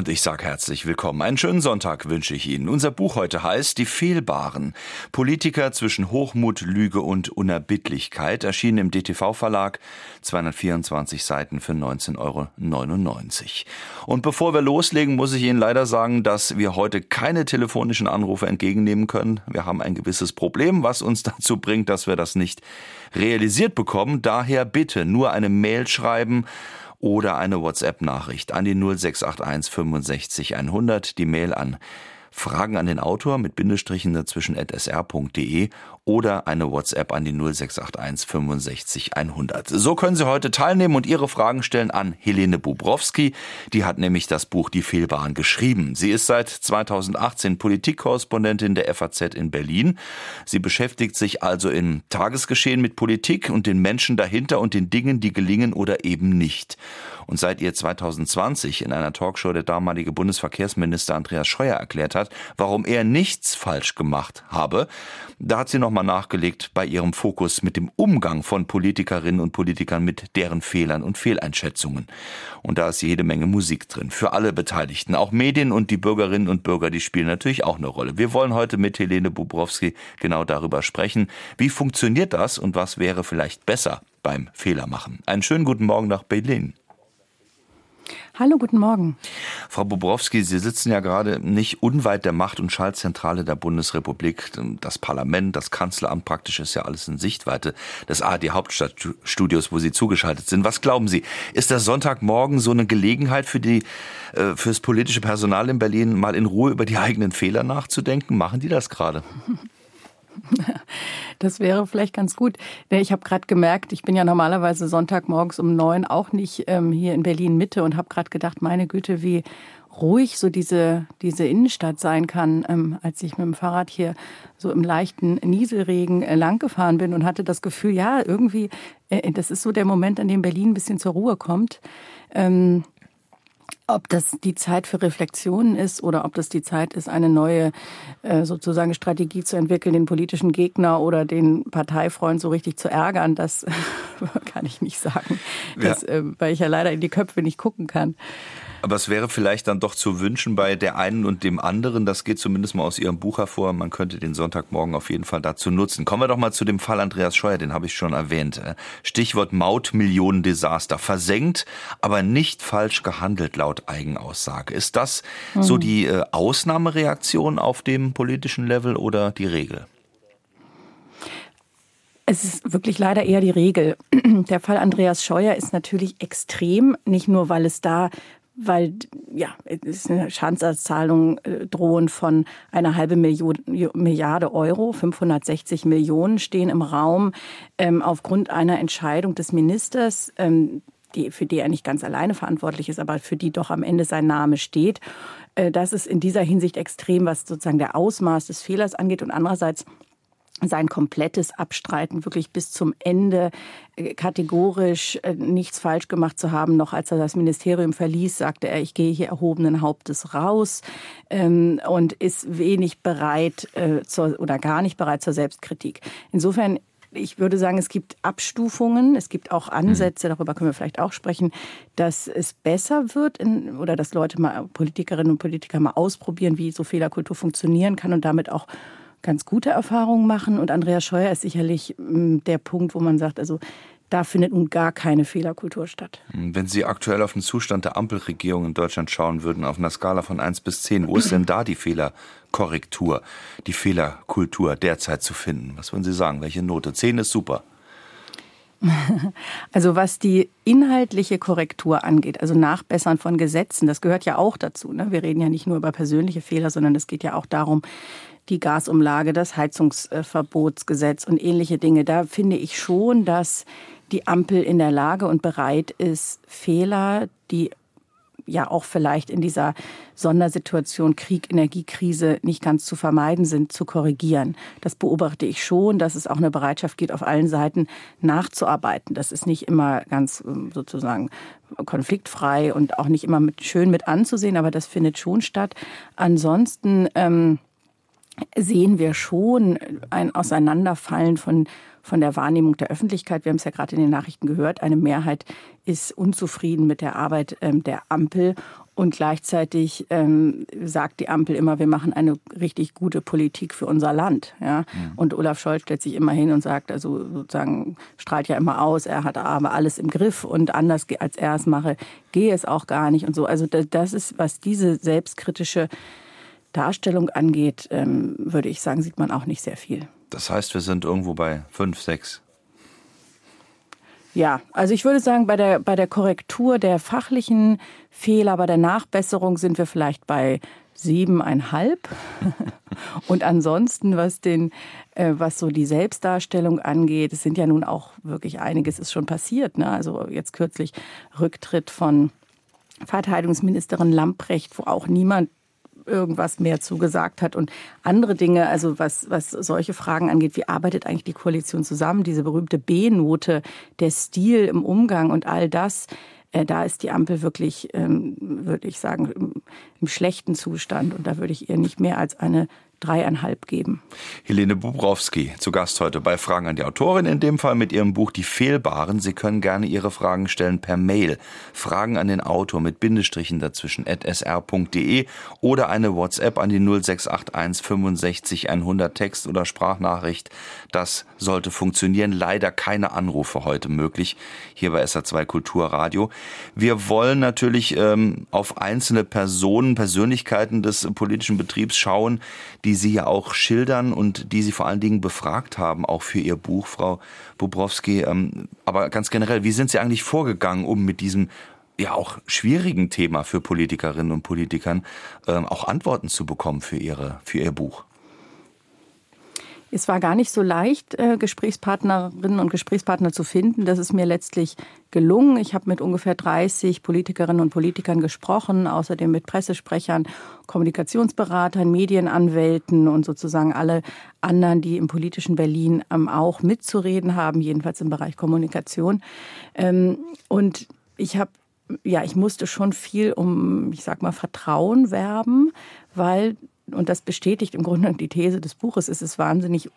Und ich sage herzlich willkommen. Einen schönen Sonntag wünsche ich Ihnen. Unser Buch heute heißt Die Fehlbaren. Politiker zwischen Hochmut, Lüge und Unerbittlichkeit. Erschienen im DTV-Verlag. 224 Seiten für 19,99 Euro. Und bevor wir loslegen, muss ich Ihnen leider sagen, dass wir heute keine telefonischen Anrufe entgegennehmen können. Wir haben ein gewisses Problem, was uns dazu bringt, dass wir das nicht realisiert bekommen. Daher bitte nur eine Mail schreiben oder eine WhatsApp-Nachricht an die 0681 65 100, die Mail an Fragen an den Autor mit Bindestrichen dazwischen at sr.de oder eine WhatsApp an die 0681 65 100. So können Sie heute teilnehmen und Ihre Fragen stellen an Helene Bubrowski. Die hat nämlich das Buch Die Fehlbahn geschrieben. Sie ist seit 2018 Politikkorrespondentin der FAZ in Berlin. Sie beschäftigt sich also im Tagesgeschehen mit Politik und den Menschen dahinter und den Dingen, die gelingen oder eben nicht. Und seit ihr 2020 in einer Talkshow der damalige Bundesverkehrsminister Andreas Scheuer erklärt hat, warum er nichts falsch gemacht habe, da hat sie nochmal nachgelegt bei ihrem Fokus mit dem Umgang von Politikerinnen und Politikern mit deren Fehlern und Fehleinschätzungen. Und da ist jede Menge Musik drin. Für alle Beteiligten. Auch Medien und die Bürgerinnen und Bürger, die spielen natürlich auch eine Rolle. Wir wollen heute mit Helene Bubrowski genau darüber sprechen. Wie funktioniert das und was wäre vielleicht besser beim Fehlermachen? Einen schönen guten Morgen nach Berlin. Hallo, guten Morgen. Frau Bobrowski, Sie sitzen ja gerade nicht unweit der Macht- und Schaltzentrale der Bundesrepublik. Das Parlament, das Kanzleramt praktisch ist ja alles in Sichtweite des ARD Hauptstadtstudios, wo Sie zugeschaltet sind. Was glauben Sie? Ist der Sonntagmorgen so eine Gelegenheit für die, äh, fürs politische Personal in Berlin, mal in Ruhe über die eigenen Fehler nachzudenken? Machen die das gerade? Das wäre vielleicht ganz gut. Ich habe gerade gemerkt, ich bin ja normalerweise Sonntagmorgens um neun auch nicht ähm, hier in Berlin Mitte und habe gerade gedacht, meine Güte, wie ruhig so diese, diese Innenstadt sein kann, ähm, als ich mit dem Fahrrad hier so im leichten Nieselregen äh, langgefahren bin und hatte das Gefühl, ja, irgendwie, äh, das ist so der Moment, an dem Berlin ein bisschen zur Ruhe kommt. Ähm, ob das die Zeit für Reflexionen ist oder ob das die Zeit ist, eine neue äh, sozusagen Strategie zu entwickeln, den politischen Gegner oder den Parteifreund so richtig zu ärgern, das kann ich nicht sagen, das, ja. weil ich ja leider in die Köpfe nicht gucken kann. Aber es wäre vielleicht dann doch zu wünschen bei der einen und dem anderen. Das geht zumindest mal aus Ihrem Buch hervor. Man könnte den Sonntagmorgen auf jeden Fall dazu nutzen. Kommen wir doch mal zu dem Fall Andreas Scheuer, den habe ich schon erwähnt. Stichwort Mautmillionendesaster. Versenkt, aber nicht falsch gehandelt laut Eigenaussage. Ist das mhm. so die äh, Ausnahmereaktion auf dem politischen Level oder die Regel? Es ist wirklich leider eher die Regel. Der Fall Andreas Scheuer ist natürlich extrem, nicht nur weil es da weil ja, es eine Schadenserzahlung äh, drohen von einer halben Million, Milliarde Euro, 560 Millionen stehen im Raum ähm, aufgrund einer Entscheidung des Ministers, ähm, die, für die er nicht ganz alleine verantwortlich ist, aber für die doch am Ende sein Name steht. Äh, das ist in dieser Hinsicht extrem, was sozusagen der Ausmaß des Fehlers angeht und andererseits sein komplettes Abstreiten, wirklich bis zum Ende äh, kategorisch äh, nichts falsch gemacht zu haben. Noch als er das Ministerium verließ, sagte er, ich gehe hier erhobenen Hauptes raus ähm, und ist wenig bereit äh, zur, oder gar nicht bereit zur Selbstkritik. Insofern ich würde sagen, es gibt Abstufungen, es gibt auch Ansätze, mhm. darüber können wir vielleicht auch sprechen, dass es besser wird in, oder dass Leute mal, Politikerinnen und Politiker mal ausprobieren, wie so Fehlerkultur funktionieren kann und damit auch ganz gute Erfahrungen machen. Und Andreas Scheuer ist sicherlich mm, der Punkt, wo man sagt, also da findet nun gar keine Fehlerkultur statt. Wenn Sie aktuell auf den Zustand der Ampelregierung in Deutschland schauen würden, auf einer Skala von 1 bis 10, wo ist denn da die Fehlerkorrektur, die Fehlerkultur derzeit zu finden? Was würden Sie sagen? Welche Note? 10 ist super. Also was die inhaltliche Korrektur angeht, also Nachbessern von Gesetzen, das gehört ja auch dazu. Ne? Wir reden ja nicht nur über persönliche Fehler, sondern es geht ja auch darum, die Gasumlage, das Heizungsverbotsgesetz und ähnliche Dinge. Da finde ich schon, dass die Ampel in der Lage und bereit ist, Fehler, die ja auch vielleicht in dieser Sondersituation Krieg, Energiekrise nicht ganz zu vermeiden sind, zu korrigieren. Das beobachte ich schon, dass es auch eine Bereitschaft gibt, auf allen Seiten nachzuarbeiten. Das ist nicht immer ganz ähm, sozusagen konfliktfrei und auch nicht immer mit, schön mit anzusehen, aber das findet schon statt. Ansonsten ähm, sehen wir schon ein Auseinanderfallen von, von der Wahrnehmung der Öffentlichkeit. Wir haben es ja gerade in den Nachrichten gehört. Eine Mehrheit ist unzufrieden mit der Arbeit ähm, der Ampel. Und gleichzeitig ähm, sagt die Ampel immer, wir machen eine richtig gute Politik für unser Land. Ja? Mhm. Und Olaf Scholz stellt sich immer hin und sagt, also sozusagen strahlt ja immer aus, er hat aber alles im Griff und anders als er es mache, gehe es auch gar nicht und so. Also das ist, was diese selbstkritische Darstellung angeht, ähm, würde ich sagen, sieht man auch nicht sehr viel. Das heißt, wir sind irgendwo bei fünf, sechs. Ja, also ich würde sagen, bei der, bei der Korrektur der fachlichen Fehler, bei der Nachbesserung sind wir vielleicht bei siebeneinhalb. Und ansonsten, was den, äh, was so die Selbstdarstellung angeht, es sind ja nun auch wirklich einiges ist schon passiert. Ne? Also jetzt kürzlich Rücktritt von Verteidigungsministerin Lamprecht, wo auch niemand irgendwas mehr zugesagt hat. Und andere Dinge, also was, was solche Fragen angeht, wie arbeitet eigentlich die Koalition zusammen, diese berühmte B-Note, der Stil im Umgang und all das, äh, da ist die Ampel wirklich, ähm, würde ich sagen, im, im schlechten Zustand. Und da würde ich ihr nicht mehr als eine dreieinhalb geben. Helene Bubrowski zu Gast heute bei Fragen an die Autorin, in dem Fall mit ihrem Buch Die Fehlbaren. Sie können gerne Ihre Fragen stellen per Mail. Fragen an den Autor mit Bindestrichen dazwischen at sr.de oder eine WhatsApp an die 0681 65 100 Text oder Sprachnachricht. Das sollte funktionieren. Leider keine Anrufe heute möglich hier bei SR2 Kulturradio. Wir wollen natürlich ähm, auf einzelne Personen, Persönlichkeiten des politischen Betriebs schauen, die die Sie ja auch schildern und die Sie vor allen Dingen befragt haben, auch für Ihr Buch, Frau Bobrowski. Ähm, aber ganz generell, wie sind Sie eigentlich vorgegangen, um mit diesem ja auch schwierigen Thema für Politikerinnen und Politikern ähm, auch Antworten zu bekommen für ihre für ihr Buch? Es war gar nicht so leicht, äh, Gesprächspartnerinnen und Gesprächspartner zu finden. Das ist mir letztlich gelungen. Ich habe mit ungefähr 30 Politikerinnen und Politikern gesprochen, außerdem mit Pressesprechern, Kommunikationsberatern, Medienanwälten und sozusagen alle anderen, die im politischen Berlin ähm, auch mitzureden haben, jedenfalls im Bereich Kommunikation. Ähm, und ich habe ja, ich musste schon viel um, ich sag mal, Vertrauen werben, weil und das bestätigt im Grunde die These des Buches, es ist wahnsinnig,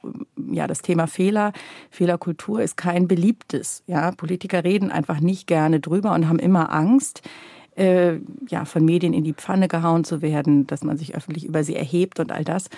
ja, das Thema Fehler, Fehlerkultur ist kein beliebtes. Ja, Politiker reden einfach nicht gerne drüber und haben immer Angst, äh, ja, von Medien in die Pfanne gehauen zu werden, dass man sich öffentlich über sie erhebt und all das.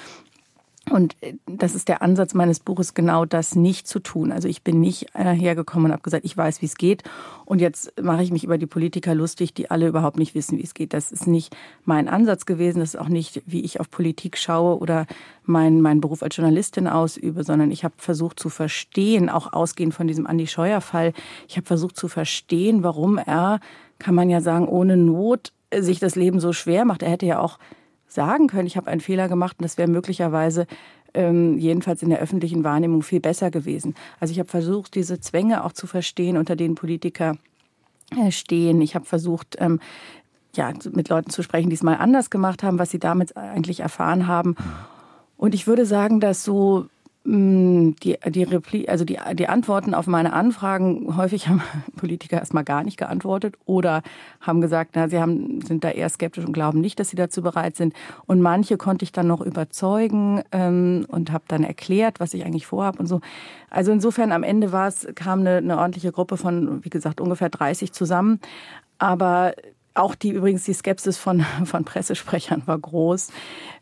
Und äh, das ist der Ansatz meines Buches, genau das nicht zu tun. Also ich bin nicht hergekommen und habe gesagt, ich weiß, wie es geht. Und jetzt mache ich mich über die Politiker lustig, die alle überhaupt nicht wissen, wie es geht. Das ist nicht mein Ansatz gewesen. Das ist auch nicht, wie ich auf Politik schaue oder meinen mein Beruf als Journalistin ausübe, sondern ich habe versucht zu verstehen, auch ausgehend von diesem Andi Scheuer-Fall, ich habe versucht zu verstehen, warum er, kann man ja sagen, ohne Not sich das Leben so schwer macht. Er hätte ja auch sagen können, ich habe einen Fehler gemacht und das wäre möglicherweise ähm, jedenfalls in der öffentlichen Wahrnehmung viel besser gewesen. Also ich habe versucht, diese Zwänge auch zu verstehen, unter denen Politiker äh, stehen. Ich habe versucht, ähm, ja, mit Leuten zu sprechen, die es mal anders gemacht haben, was sie damit eigentlich erfahren haben. Und ich würde sagen, dass so die, die, Repli also die, die Antworten auf meine Anfragen, häufig haben Politiker erstmal gar nicht geantwortet oder haben gesagt, na, sie haben, sind da eher skeptisch und glauben nicht, dass sie dazu bereit sind. Und manche konnte ich dann noch überzeugen ähm, und habe dann erklärt, was ich eigentlich vorhabe und so. Also insofern am Ende war es, kam eine, eine ordentliche Gruppe von, wie gesagt, ungefähr 30 zusammen. Aber auch die übrigens die Skepsis von, von Pressesprechern war groß.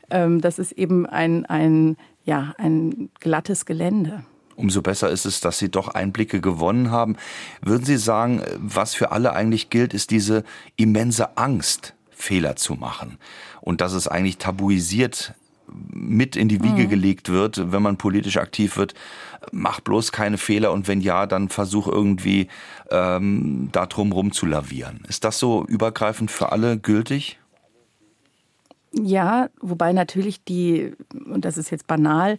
Ähm, das ist eben ein, ein ja, ein glattes Gelände. Umso besser ist es, dass Sie doch Einblicke gewonnen haben. Würden Sie sagen, was für alle eigentlich gilt, ist diese immense Angst, Fehler zu machen. Und dass es eigentlich tabuisiert mit in die Wiege mhm. gelegt wird, wenn man politisch aktiv wird, mach bloß keine Fehler und wenn ja, dann versuch irgendwie ähm, da drum rum zu lavieren. Ist das so übergreifend für alle gültig? Ja, wobei natürlich die, und das ist jetzt banal,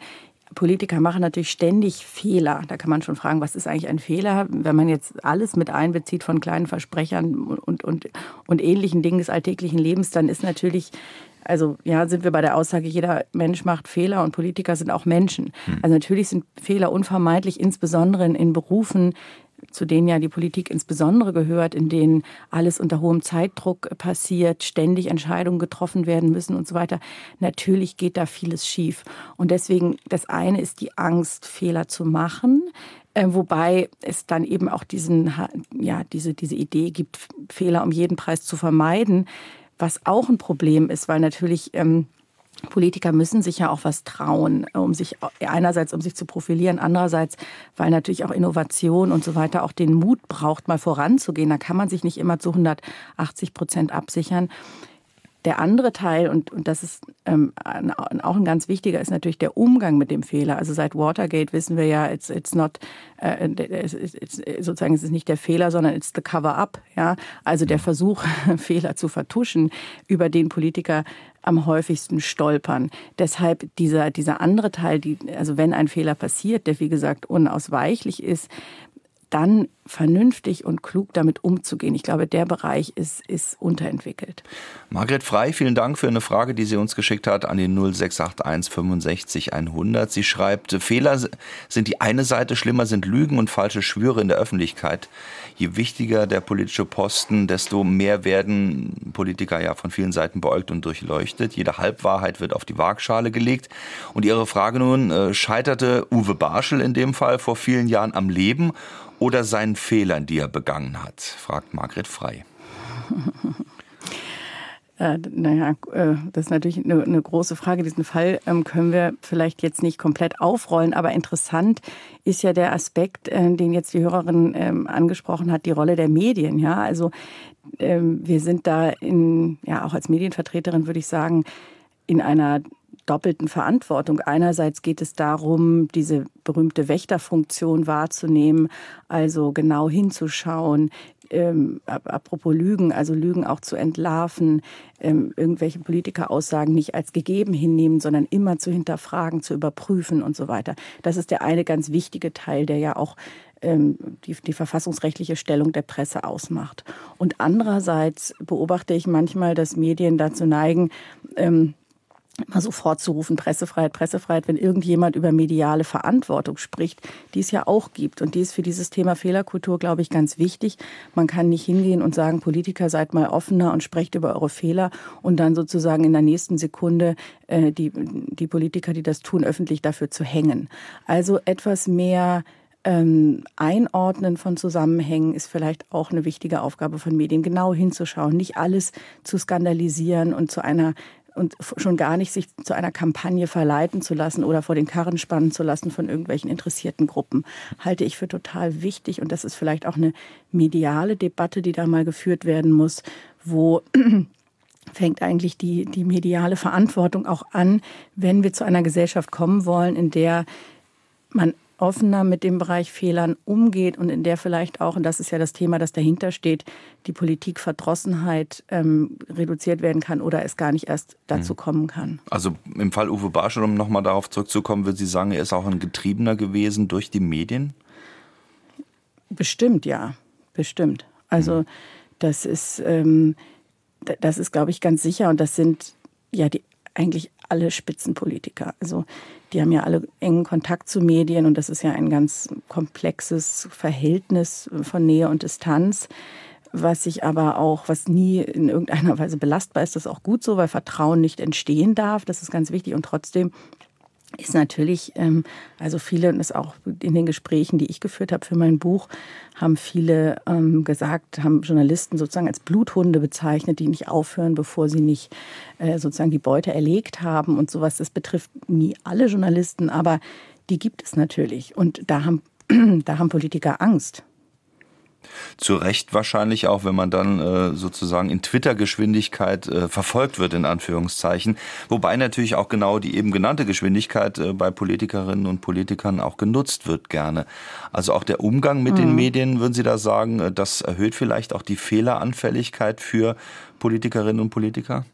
Politiker machen natürlich ständig Fehler. Da kann man schon fragen, was ist eigentlich ein Fehler? Wenn man jetzt alles mit einbezieht von kleinen Versprechern und, und, und ähnlichen Dingen des alltäglichen Lebens, dann ist natürlich, also ja, sind wir bei der Aussage, jeder Mensch macht Fehler und Politiker sind auch Menschen. Hm. Also natürlich sind Fehler unvermeidlich, insbesondere in Berufen, zu denen ja die Politik insbesondere gehört, in denen alles unter hohem Zeitdruck passiert, ständig Entscheidungen getroffen werden müssen und so weiter. Natürlich geht da vieles schief. Und deswegen, das eine ist die Angst, Fehler zu machen. Äh, wobei es dann eben auch diesen, ja, diese, diese Idee gibt, Fehler um jeden Preis zu vermeiden, was auch ein Problem ist, weil natürlich ähm, Politiker müssen sich ja auch was trauen, um sich einerseits um sich zu profilieren, andererseits, weil natürlich auch Innovation und so weiter auch den Mut braucht, mal voranzugehen. Da kann man sich nicht immer zu 180 Prozent absichern. Der andere Teil, und, und das ist ähm, auch ein ganz wichtiger, ist natürlich der Umgang mit dem Fehler. Also seit Watergate wissen wir ja, it's, it's not, äh, it's, it's, sozusagen, es ist nicht der Fehler, sondern it's the cover-up. Ja? Also der Versuch, Fehler zu vertuschen, über den Politiker am häufigsten stolpern. Deshalb dieser, dieser andere Teil, die, also wenn ein Fehler passiert, der wie gesagt unausweichlich ist, dann vernünftig und klug damit umzugehen. Ich glaube, der Bereich ist, ist unterentwickelt. Margret Frei, vielen Dank für eine Frage, die sie uns geschickt hat an den 0681 65 100. Sie schreibt, Fehler sind die eine Seite, schlimmer sind Lügen und falsche Schwüre in der Öffentlichkeit. Je wichtiger der politische Posten, desto mehr werden Politiker ja von vielen Seiten beäugt und durchleuchtet. Jede Halbwahrheit wird auf die Waagschale gelegt. Und ihre Frage nun, äh, scheiterte Uwe Barschel in dem Fall vor vielen Jahren am Leben oder seinen Fehlern, die er begangen hat? fragt Margret Frei. Äh, naja, äh, das ist natürlich eine, eine, große Frage. Diesen Fall ähm, können wir vielleicht jetzt nicht komplett aufrollen, aber interessant ist ja der Aspekt, äh, den jetzt die Hörerin ähm, angesprochen hat, die Rolle der Medien. Ja, also ähm, wir sind da in, ja, auch als Medienvertreterin würde ich sagen, in einer doppelten Verantwortung. Einerseits geht es darum, diese berühmte Wächterfunktion wahrzunehmen, also genau hinzuschauen, ähm, apropos Lügen, also Lügen auch zu entlarven, ähm, irgendwelche Politikeraussagen nicht als gegeben hinnehmen, sondern immer zu hinterfragen, zu überprüfen und so weiter. Das ist der eine ganz wichtige Teil, der ja auch ähm, die, die verfassungsrechtliche Stellung der Presse ausmacht. Und andererseits beobachte ich manchmal, dass Medien dazu neigen, ähm, immer sofort zu rufen, Pressefreiheit, Pressefreiheit, wenn irgendjemand über mediale Verantwortung spricht, die es ja auch gibt. Und die ist für dieses Thema Fehlerkultur, glaube ich, ganz wichtig. Man kann nicht hingehen und sagen, Politiker, seid mal offener und sprecht über eure Fehler und dann sozusagen in der nächsten Sekunde äh, die, die Politiker, die das tun, öffentlich dafür zu hängen. Also etwas mehr ähm, Einordnen von Zusammenhängen ist vielleicht auch eine wichtige Aufgabe von Medien, genau hinzuschauen, nicht alles zu skandalisieren und zu einer und schon gar nicht sich zu einer Kampagne verleiten zu lassen oder vor den Karren spannen zu lassen von irgendwelchen interessierten Gruppen, halte ich für total wichtig. Und das ist vielleicht auch eine mediale Debatte, die da mal geführt werden muss, wo fängt eigentlich die, die mediale Verantwortung auch an, wenn wir zu einer Gesellschaft kommen wollen, in der man offener mit dem Bereich Fehlern umgeht und in der vielleicht auch, und das ist ja das Thema, das dahinter steht, die Politikverdrossenheit ähm, reduziert werden kann oder es gar nicht erst dazu mhm. kommen kann. Also im Fall Uwe Barschel, um nochmal darauf zurückzukommen, würde Sie sagen, er ist auch ein Getriebener gewesen durch die Medien? Bestimmt, ja. Bestimmt. Also mhm. das ist, ähm, das ist, glaube ich, ganz sicher und das sind ja die eigentlich alle Spitzenpolitiker. Also die haben ja alle engen Kontakt zu Medien und das ist ja ein ganz komplexes Verhältnis von Nähe und Distanz, was sich aber auch, was nie in irgendeiner Weise belastbar ist, das ist auch gut so, weil Vertrauen nicht entstehen darf. Das ist ganz wichtig und trotzdem ist natürlich, ähm, also viele, und das auch in den Gesprächen, die ich geführt habe für mein Buch, haben viele ähm, gesagt, haben Journalisten sozusagen als Bluthunde bezeichnet, die nicht aufhören, bevor sie nicht äh, sozusagen die Beute erlegt haben und sowas. Das betrifft nie alle Journalisten, aber die gibt es natürlich. Und da haben, da haben Politiker Angst. Zu Recht wahrscheinlich auch, wenn man dann äh, sozusagen in Twitter-Geschwindigkeit äh, verfolgt wird, in Anführungszeichen. Wobei natürlich auch genau die eben genannte Geschwindigkeit äh, bei Politikerinnen und Politikern auch genutzt wird gerne. Also auch der Umgang mit mhm. den Medien, würden Sie da sagen, äh, das erhöht vielleicht auch die Fehleranfälligkeit für Politikerinnen und Politiker?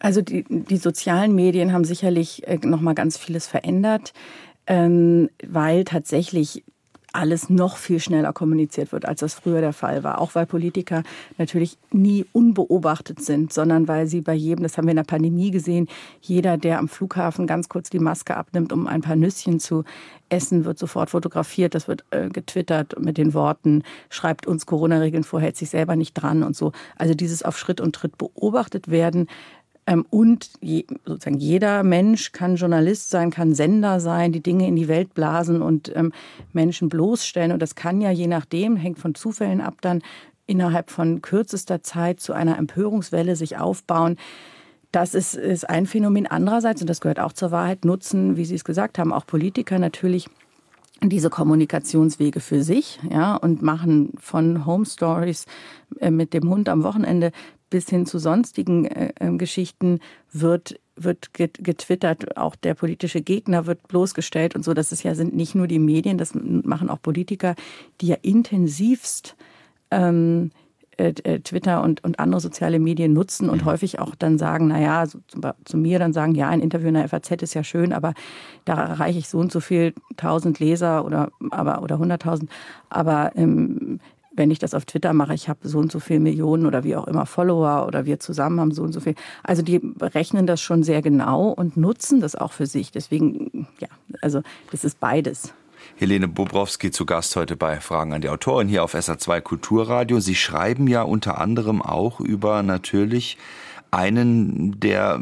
Also die, die sozialen Medien haben sicherlich äh, noch mal ganz vieles verändert, ähm, weil tatsächlich alles noch viel schneller kommuniziert wird, als das früher der Fall war. Auch weil Politiker natürlich nie unbeobachtet sind, sondern weil sie bei jedem, das haben wir in der Pandemie gesehen, jeder, der am Flughafen ganz kurz die Maske abnimmt, um ein paar Nüsschen zu essen, wird sofort fotografiert, das wird äh, getwittert mit den Worten, schreibt uns Corona-Regeln vor, hält sich selber nicht dran und so. Also dieses auf Schritt und Tritt beobachtet werden, und je, sozusagen jeder Mensch kann Journalist sein, kann Sender sein, die Dinge in die Welt blasen und ähm, Menschen bloßstellen. Und das kann ja je nachdem, hängt von Zufällen ab, dann innerhalb von kürzester Zeit zu einer Empörungswelle sich aufbauen. Das ist, ist ein Phänomen. Andererseits, und das gehört auch zur Wahrheit, nutzen, wie Sie es gesagt haben, auch Politiker natürlich diese Kommunikationswege für sich, ja, und machen von Home Stories äh, mit dem Hund am Wochenende bis hin zu sonstigen äh, ähm, Geschichten wird wird getwittert, auch der politische Gegner wird bloßgestellt und so. Das ist ja sind nicht nur die Medien, das machen auch Politiker, die ja intensivst ähm, äh, äh Twitter und, und andere soziale Medien nutzen und mhm. häufig auch dann sagen, na ja, so, zu, zu, mir dann sagen, ja, ein Interview in der FAZ ist ja schön, aber da erreiche ich so und so viel tausend Leser oder aber oder hunderttausend, aber ähm, wenn ich das auf Twitter mache, ich habe so und so viele Millionen oder wie auch immer Follower oder wir zusammen haben so und so viel. Also die berechnen das schon sehr genau und nutzen das auch für sich. Deswegen, ja, also das ist beides. Helene Bobrowski zu Gast heute bei Fragen an die Autorin hier auf SA2 Kulturradio. Sie schreiben ja unter anderem auch über natürlich einen, der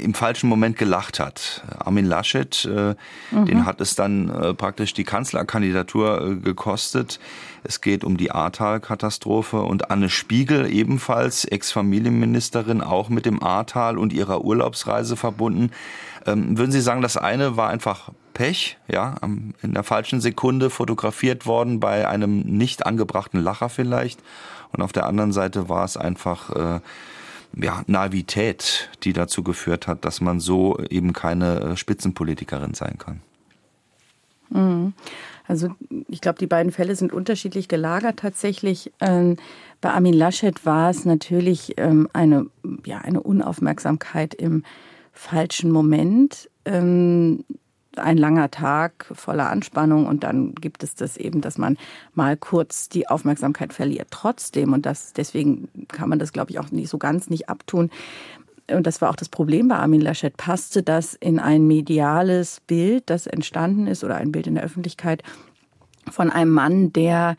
im falschen Moment gelacht hat. Armin Laschet, äh, mhm. den hat es dann äh, praktisch die Kanzlerkandidatur äh, gekostet. Es geht um die Ahrtal-Katastrophe und Anne Spiegel, ebenfalls Ex-Familienministerin, auch mit dem Ahrtal und ihrer Urlaubsreise verbunden. Ähm, würden Sie sagen, das eine war einfach Pech, ja, in der falschen Sekunde fotografiert worden bei einem nicht angebrachten Lacher vielleicht. Und auf der anderen Seite war es einfach äh, ja, Naivität, die dazu geführt hat, dass man so eben keine äh, Spitzenpolitikerin sein kann. Mhm. Also ich glaube, die beiden Fälle sind unterschiedlich gelagert tatsächlich. Ähm, bei Armin Laschet war es natürlich ähm, eine, ja, eine Unaufmerksamkeit im falschen Moment. Ähm, ein langer Tag voller Anspannung und dann gibt es das eben, dass man mal kurz die Aufmerksamkeit verliert. Trotzdem, und das, deswegen kann man das, glaube ich, auch nicht so ganz nicht abtun, und das war auch das Problem bei Armin Laschet, passte das in ein mediales Bild, das entstanden ist, oder ein Bild in der Öffentlichkeit von einem Mann, der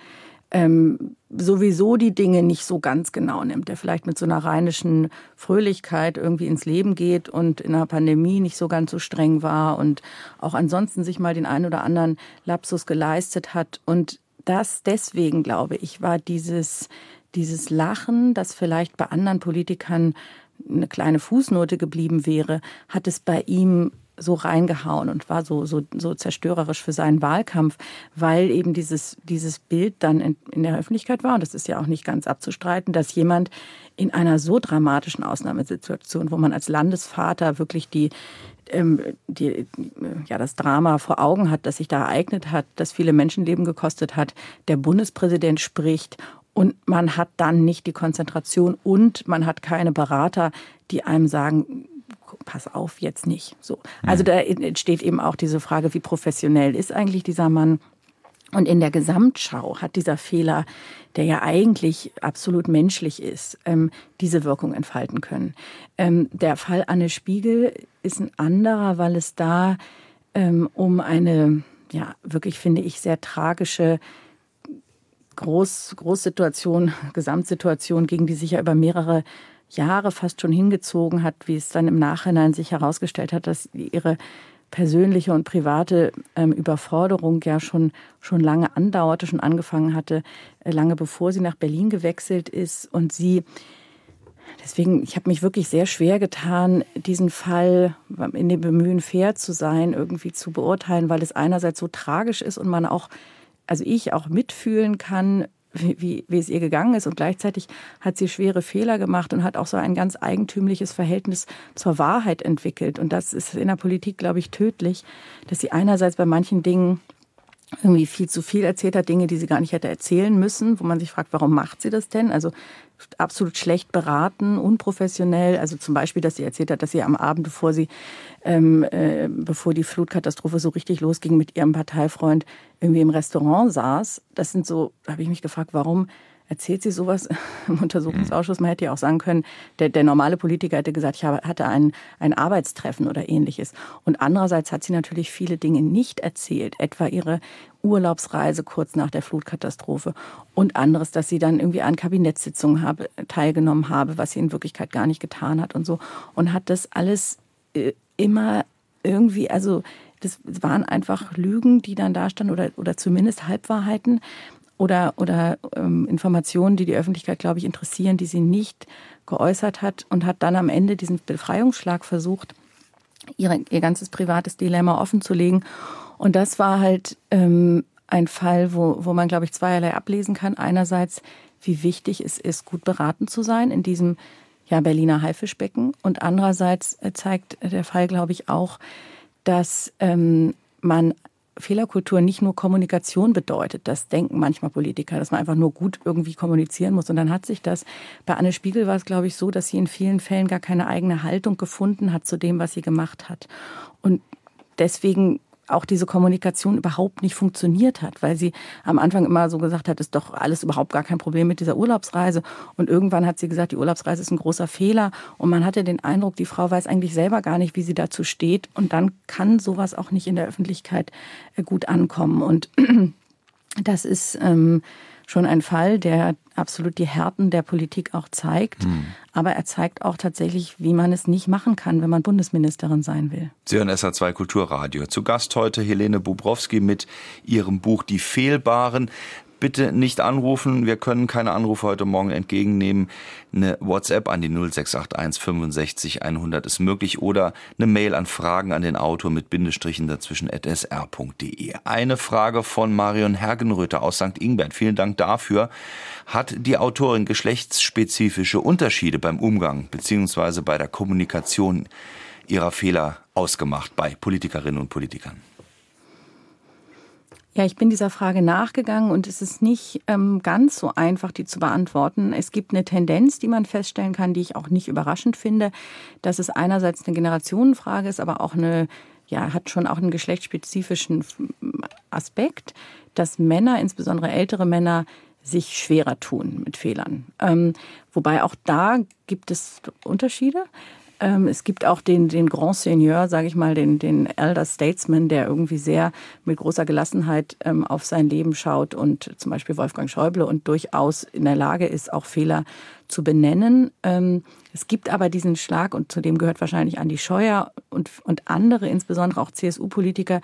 ähm, sowieso die Dinge nicht so ganz genau nimmt, der vielleicht mit so einer rheinischen Fröhlichkeit irgendwie ins Leben geht und in einer Pandemie nicht so ganz so streng war und auch ansonsten sich mal den einen oder anderen Lapsus geleistet hat. Und das deswegen, glaube ich, war dieses, dieses Lachen, das vielleicht bei anderen Politikern eine kleine Fußnote geblieben wäre, hat es bei ihm so reingehauen und war so, so, so zerstörerisch für seinen Wahlkampf, weil eben dieses, dieses Bild dann in, in der Öffentlichkeit war. Und das ist ja auch nicht ganz abzustreiten, dass jemand in einer so dramatischen Ausnahmesituation, wo man als Landesvater wirklich die, ähm, die, ja, das Drama vor Augen hat, das sich da ereignet hat, das viele Menschenleben gekostet hat, der Bundespräsident spricht und man hat dann nicht die Konzentration und man hat keine Berater, die einem sagen, pass auf, jetzt nicht. So. Also da entsteht eben auch diese Frage, wie professionell ist eigentlich dieser Mann? Und in der Gesamtschau hat dieser Fehler, der ja eigentlich absolut menschlich ist, ähm, diese Wirkung entfalten können. Ähm, der Fall Anne Spiegel ist ein anderer, weil es da ähm, um eine, ja, wirklich finde ich sehr tragische Groß, Großsituation, Gesamtsituation, gegen die sich ja über mehrere Jahre fast schon hingezogen hat, wie es dann im Nachhinein sich herausgestellt hat, dass ihre persönliche und private ähm, Überforderung ja schon, schon lange andauerte, schon angefangen hatte, äh, lange bevor sie nach Berlin gewechselt ist. Und sie, deswegen, ich habe mich wirklich sehr schwer getan, diesen Fall in dem Bemühen, fair zu sein, irgendwie zu beurteilen, weil es einerseits so tragisch ist und man auch also ich auch mitfühlen kann, wie, wie es ihr gegangen ist. Und gleichzeitig hat sie schwere Fehler gemacht und hat auch so ein ganz eigentümliches Verhältnis zur Wahrheit entwickelt. Und das ist in der Politik, glaube ich, tödlich, dass sie einerseits bei manchen Dingen irgendwie viel zu viel erzählt hat, Dinge, die sie gar nicht hätte erzählen müssen, wo man sich fragt, warum macht sie das denn? Also absolut schlecht beraten, unprofessionell. Also zum Beispiel, dass sie erzählt hat, dass sie am Abend, bevor sie, ähm, äh, bevor die Flutkatastrophe so richtig losging, mit ihrem Parteifreund irgendwie im Restaurant saß. Das sind so, da habe ich mich gefragt, warum erzählt sie sowas im Untersuchungsausschuss. Man hätte ja auch sagen können, der, der normale Politiker hätte gesagt, ich hatte ein, ein Arbeitstreffen oder ähnliches. Und andererseits hat sie natürlich viele Dinge nicht erzählt, etwa ihre Urlaubsreise kurz nach der Flutkatastrophe und anderes, dass sie dann irgendwie an Kabinettssitzungen habe, teilgenommen habe, was sie in Wirklichkeit gar nicht getan hat und so. Und hat das alles äh, immer irgendwie, also das waren einfach Lügen, die dann da standen oder, oder zumindest Halbwahrheiten oder, oder ähm, Informationen, die die Öffentlichkeit, glaube ich, interessieren, die sie nicht geäußert hat und hat dann am Ende diesen Befreiungsschlag versucht, ihre, ihr ganzes privates Dilemma offenzulegen. Und das war halt ähm, ein Fall, wo, wo man, glaube ich, zweierlei ablesen kann. Einerseits, wie wichtig es ist, gut beraten zu sein in diesem ja, Berliner Haifischbecken. Und andererseits äh, zeigt der Fall, glaube ich, auch, dass ähm, man Fehlerkultur nicht nur Kommunikation bedeutet. Das denken manchmal Politiker, dass man einfach nur gut irgendwie kommunizieren muss. Und dann hat sich das, bei Anne Spiegel war es, glaube ich, so, dass sie in vielen Fällen gar keine eigene Haltung gefunden hat zu dem, was sie gemacht hat. Und deswegen auch diese Kommunikation überhaupt nicht funktioniert hat, weil sie am Anfang immer so gesagt hat, ist doch alles überhaupt gar kein Problem mit dieser Urlaubsreise. Und irgendwann hat sie gesagt, die Urlaubsreise ist ein großer Fehler. Und man hatte den Eindruck, die Frau weiß eigentlich selber gar nicht, wie sie dazu steht. Und dann kann sowas auch nicht in der Öffentlichkeit äh, gut ankommen. Und das ist ähm, schon ein Fall, der absolut die Härten der Politik auch zeigt. Hm. Aber er zeigt auch tatsächlich, wie man es nicht machen kann, wenn man Bundesministerin sein will. Sie hören SA2 Kulturradio. Zu Gast heute Helene Bubrowski mit ihrem Buch Die Fehlbaren bitte nicht anrufen. Wir können keine Anrufe heute Morgen entgegennehmen. Eine WhatsApp an die 0681 65 100 ist möglich oder eine Mail an Fragen an den Autor mit Bindestrichen dazwischen at sr.de. Eine Frage von Marion Hergenröther aus St. Ingbert. Vielen Dank dafür. Hat die Autorin geschlechtsspezifische Unterschiede beim Umgang bzw. bei der Kommunikation ihrer Fehler ausgemacht bei Politikerinnen und Politikern? Ja, ich bin dieser Frage nachgegangen und es ist nicht ähm, ganz so einfach, die zu beantworten. Es gibt eine Tendenz, die man feststellen kann, die ich auch nicht überraschend finde, dass es einerseits eine Generationenfrage ist, aber auch eine, ja, hat schon auch einen geschlechtsspezifischen Aspekt, dass Männer, insbesondere ältere Männer, sich schwerer tun mit Fehlern. Ähm, wobei auch da gibt es Unterschiede. Ähm, es gibt auch den, den Grand Seigneur, sage ich mal, den, den Elder Statesman, der irgendwie sehr mit großer Gelassenheit ähm, auf sein Leben schaut und zum Beispiel Wolfgang Schäuble und durchaus in der Lage ist, auch Fehler zu benennen. Ähm, es gibt aber diesen Schlag, und zu dem gehört wahrscheinlich Andi Scheuer und, und andere, insbesondere auch CSU-Politiker,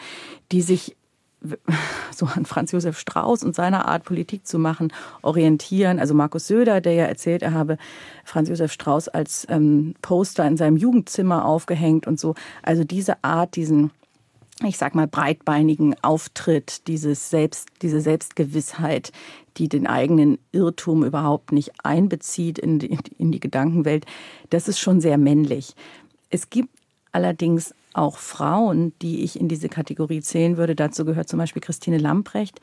die sich so an Franz Josef Strauß und seiner Art Politik zu machen orientieren. Also Markus Söder, der ja erzählt, er habe Franz Josef Strauß als ähm, Poster in seinem Jugendzimmer aufgehängt und so. Also diese Art, diesen ich sag mal breitbeinigen Auftritt, dieses Selbst, diese Selbstgewissheit, die den eigenen Irrtum überhaupt nicht einbezieht in die, in die Gedankenwelt, das ist schon sehr männlich. Es gibt allerdings auch Frauen, die ich in diese Kategorie zählen würde. Dazu gehört zum Beispiel Christine Lamprecht,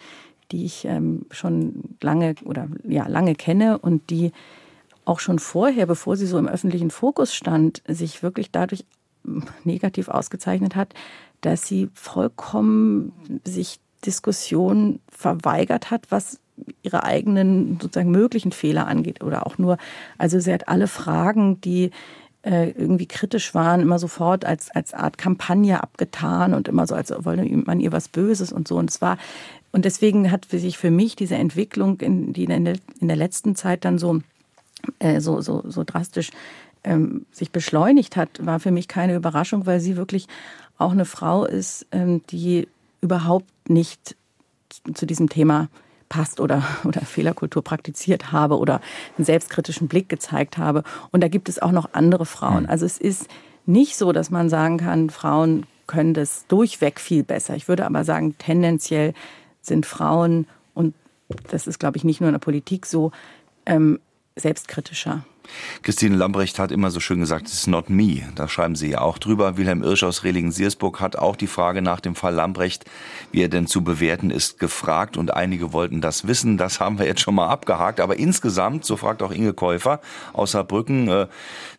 die ich ähm, schon lange oder ja lange kenne und die auch schon vorher, bevor sie so im öffentlichen Fokus stand, sich wirklich dadurch negativ ausgezeichnet hat, dass sie vollkommen sich Diskussionen verweigert hat, was ihre eigenen sozusagen möglichen Fehler angeht oder auch nur, also sie hat alle Fragen, die äh, irgendwie kritisch waren, immer sofort als, als Art Kampagne abgetan und immer so, als wolle man ihr was Böses und so. Und es war, und deswegen hat sich für mich diese Entwicklung, in, die in der, in der letzten Zeit dann so, äh, so, so, so drastisch ähm, sich beschleunigt hat, war für mich keine Überraschung, weil sie wirklich auch eine Frau ist, ähm, die überhaupt nicht zu diesem Thema passt oder, oder Fehlerkultur praktiziert habe oder einen selbstkritischen Blick gezeigt habe. Und da gibt es auch noch andere Frauen. Hm. Also es ist nicht so, dass man sagen kann, Frauen können das durchweg viel besser. Ich würde aber sagen, tendenziell sind Frauen, und das ist, glaube ich, nicht nur in der Politik so, ähm, selbstkritischer. Christine Lambrecht hat immer so schön gesagt, it's not me. Da schreiben Sie ja auch drüber. Wilhelm Irsch aus Rehlingen-Siersburg hat auch die Frage nach dem Fall Lambrecht, wie er denn zu bewerten ist, gefragt und einige wollten das wissen. Das haben wir jetzt schon mal abgehakt. Aber insgesamt, so fragt auch Inge Käufer aus Saarbrücken, äh,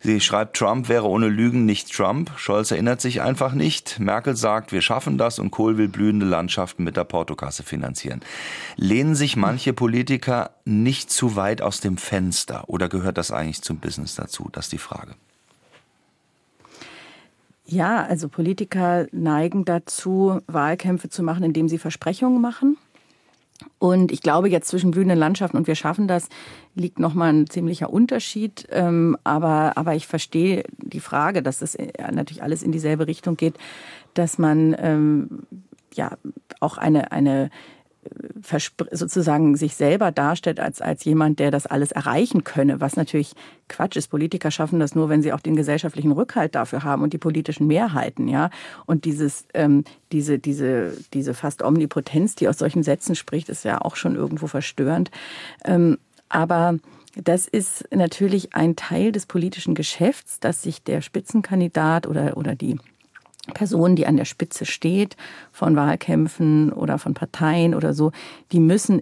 sie schreibt, Trump wäre ohne Lügen nicht Trump. Scholz erinnert sich einfach nicht. Merkel sagt, wir schaffen das und Kohl will blühende Landschaften mit der Portokasse finanzieren. Lehnen sich manche Politiker nicht zu weit aus dem Fenster oder gehört das eigentlich zum Business dazu? Das ist die Frage. Ja, also Politiker neigen dazu, Wahlkämpfe zu machen, indem sie Versprechungen machen. Und ich glaube, jetzt zwischen blühenden Landschaften und wir schaffen das, liegt nochmal ein ziemlicher Unterschied. Ähm, aber, aber ich verstehe die Frage, dass das natürlich alles in dieselbe Richtung geht, dass man ähm, ja auch eine, eine sozusagen sich selber darstellt als, als jemand, der das alles erreichen könne, was natürlich Quatsch ist. Politiker schaffen das nur, wenn sie auch den gesellschaftlichen Rückhalt dafür haben und die politischen Mehrheiten, ja. Und dieses, ähm, diese, diese, diese fast Omnipotenz, die aus solchen Sätzen spricht, ist ja auch schon irgendwo verstörend. Ähm, aber das ist natürlich ein Teil des politischen Geschäfts, dass sich der Spitzenkandidat oder, oder die Person, die an der Spitze steht von Wahlkämpfen oder von Parteien oder so, die müssen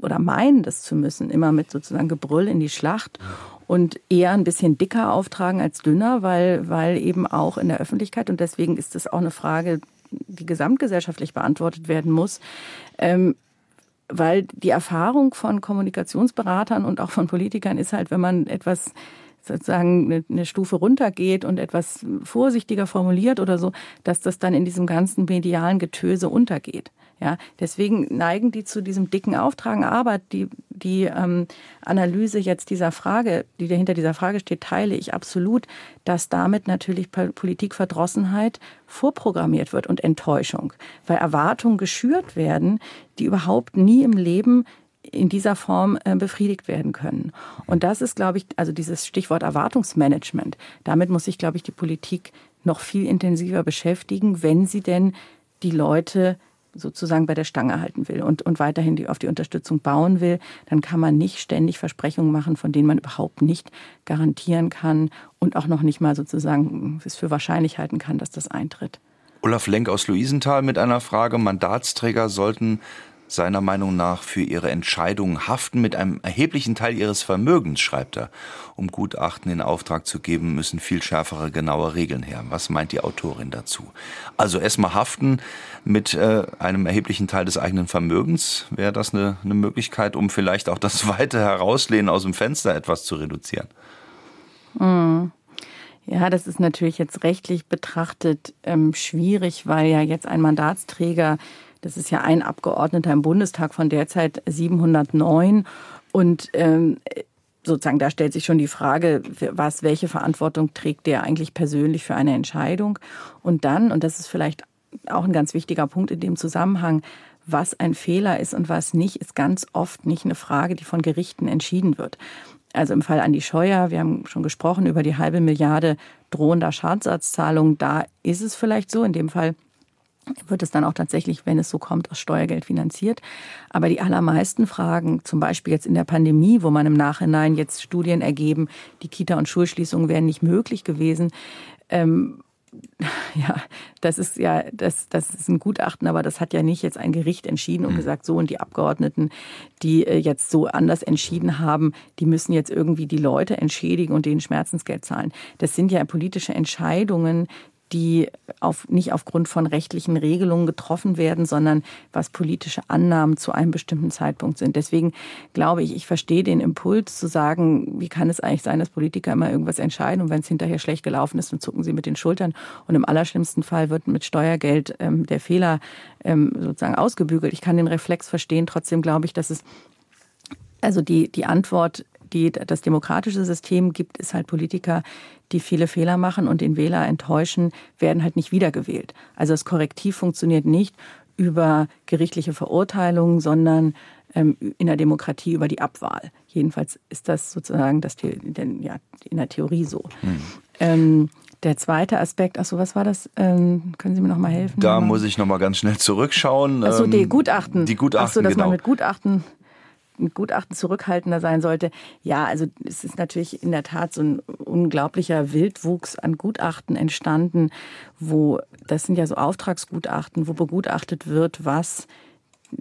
oder meinen das zu müssen, immer mit sozusagen Gebrüll in die Schlacht und eher ein bisschen dicker auftragen als dünner, weil, weil eben auch in der Öffentlichkeit und deswegen ist das auch eine Frage, die gesamtgesellschaftlich beantwortet werden muss. Ähm, weil die Erfahrung von Kommunikationsberatern und auch von Politikern ist halt, wenn man etwas sozusagen eine, eine Stufe runtergeht und etwas vorsichtiger formuliert oder so, dass das dann in diesem ganzen medialen Getöse untergeht. Ja, deswegen neigen die zu diesem dicken Auftragen. Aber die, die ähm, Analyse jetzt dieser Frage, die dahinter dieser Frage steht, teile ich absolut, dass damit natürlich Politikverdrossenheit vorprogrammiert wird und Enttäuschung, weil Erwartungen geschürt werden, die überhaupt nie im Leben in dieser Form äh, befriedigt werden können. Und das ist, glaube ich, also dieses Stichwort Erwartungsmanagement. Damit muss sich, glaube ich, die Politik noch viel intensiver beschäftigen, wenn sie denn die Leute sozusagen bei der Stange halten will und, und weiterhin die, auf die Unterstützung bauen will, dann kann man nicht ständig Versprechungen machen, von denen man überhaupt nicht garantieren kann und auch noch nicht mal sozusagen es für wahrscheinlich halten kann, dass das eintritt. Olaf Lenk aus Luisenthal mit einer Frage. Mandatsträger sollten seiner Meinung nach für ihre Entscheidungen haften mit einem erheblichen Teil ihres Vermögens, schreibt er. Um Gutachten in Auftrag zu geben, müssen viel schärfere, genaue Regeln her. Was meint die Autorin dazu? Also erstmal haften mit äh, einem erheblichen Teil des eigenen Vermögens. Wäre das eine, eine Möglichkeit, um vielleicht auch das weite Herauslehnen aus dem Fenster etwas zu reduzieren? Hm. Ja, das ist natürlich jetzt rechtlich betrachtet ähm, schwierig, weil ja jetzt ein Mandatsträger das ist ja ein Abgeordneter im Bundestag von derzeit 709. Und ähm, sozusagen, da stellt sich schon die Frage, was, welche Verantwortung trägt der eigentlich persönlich für eine Entscheidung? Und dann, und das ist vielleicht auch ein ganz wichtiger Punkt in dem Zusammenhang, was ein Fehler ist und was nicht, ist ganz oft nicht eine Frage, die von Gerichten entschieden wird. Also im Fall Andi Scheuer, wir haben schon gesprochen über die halbe Milliarde drohender Schadensersatzzahlungen, da ist es vielleicht so, in dem Fall wird es dann auch tatsächlich, wenn es so kommt, aus Steuergeld finanziert. Aber die allermeisten Fragen, zum Beispiel jetzt in der Pandemie, wo man im Nachhinein jetzt Studien ergeben, die Kita- und Schulschließungen wären nicht möglich gewesen. Ähm, ja, das ist ja, das, das ist ein Gutachten, aber das hat ja nicht jetzt ein Gericht entschieden und mhm. gesagt, so und die Abgeordneten, die äh, jetzt so anders entschieden haben, die müssen jetzt irgendwie die Leute entschädigen und denen Schmerzensgeld zahlen. Das sind ja politische Entscheidungen, die auf, nicht aufgrund von rechtlichen Regelungen getroffen werden, sondern was politische Annahmen zu einem bestimmten Zeitpunkt sind. Deswegen glaube ich, ich verstehe den Impuls zu sagen, wie kann es eigentlich sein, dass Politiker immer irgendwas entscheiden und wenn es hinterher schlecht gelaufen ist, dann zucken sie mit den Schultern und im allerschlimmsten Fall wird mit Steuergeld ähm, der Fehler ähm, sozusagen ausgebügelt. Ich kann den Reflex verstehen, trotzdem glaube ich, dass es also die, die Antwort die das demokratische System gibt, ist halt Politiker, die viele Fehler machen und den Wähler enttäuschen, werden halt nicht wiedergewählt. Also das Korrektiv funktioniert nicht über gerichtliche Verurteilungen, sondern ähm, in der Demokratie über die Abwahl. Jedenfalls ist das sozusagen das, ja, in der Theorie so. Mhm. Ähm, der zweite Aspekt, achso, was war das? Ähm, können Sie mir noch mal helfen? Da muss ich noch mal ganz schnell zurückschauen. Achso, die ähm, Gutachten. Die Gutachten, Achso, dass genau. man mit Gutachten mit Gutachten zurückhaltender sein sollte. Ja, also es ist natürlich in der Tat so ein unglaublicher Wildwuchs an Gutachten entstanden, wo, das sind ja so Auftragsgutachten, wo begutachtet wird, was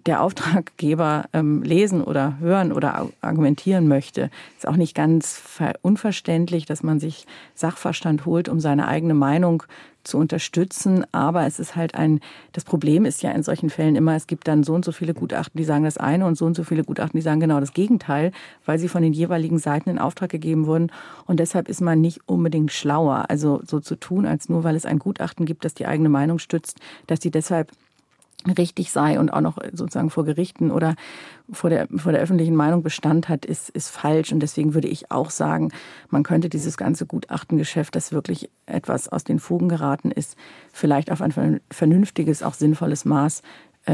der Auftraggeber ähm, lesen oder hören oder argumentieren möchte. Ist auch nicht ganz unverständlich, dass man sich Sachverstand holt, um seine eigene Meinung zu unterstützen. Aber es ist halt ein, das Problem ist ja in solchen Fällen immer, es gibt dann so und so viele Gutachten, die sagen das eine und so und so viele Gutachten, die sagen genau das Gegenteil, weil sie von den jeweiligen Seiten in Auftrag gegeben wurden. Und deshalb ist man nicht unbedingt schlauer. Also so zu tun, als nur weil es ein Gutachten gibt, das die eigene Meinung stützt, dass die deshalb richtig sei und auch noch sozusagen vor Gerichten oder vor der, vor der öffentlichen Meinung Bestand hat, ist, ist falsch. Und deswegen würde ich auch sagen, man könnte dieses ganze Gutachtengeschäft, das wirklich etwas aus den Fugen geraten ist, vielleicht auf ein vernünftiges, auch sinnvolles Maß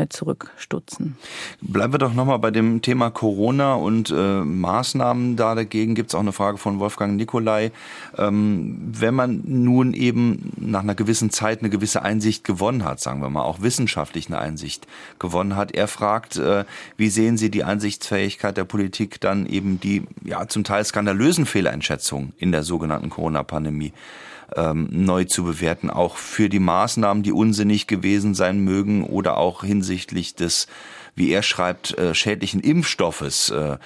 zurückstutzen. Bleiben wir doch nochmal bei dem Thema Corona und äh, Maßnahmen da dagegen. Gibt es auch eine Frage von Wolfgang Nikolai. Ähm, wenn man nun eben nach einer gewissen Zeit eine gewisse Einsicht gewonnen hat, sagen wir mal, auch wissenschaftlich eine Einsicht gewonnen hat, er fragt, äh, wie sehen Sie die Einsichtsfähigkeit der Politik dann eben die ja zum Teil skandalösen Fehleinschätzungen in der sogenannten Corona-Pandemie? Ähm, neu zu bewerten, auch für die Maßnahmen, die unsinnig gewesen sein mögen oder auch hinsichtlich des, wie er schreibt, äh, schädlichen Impfstoffes. Äh,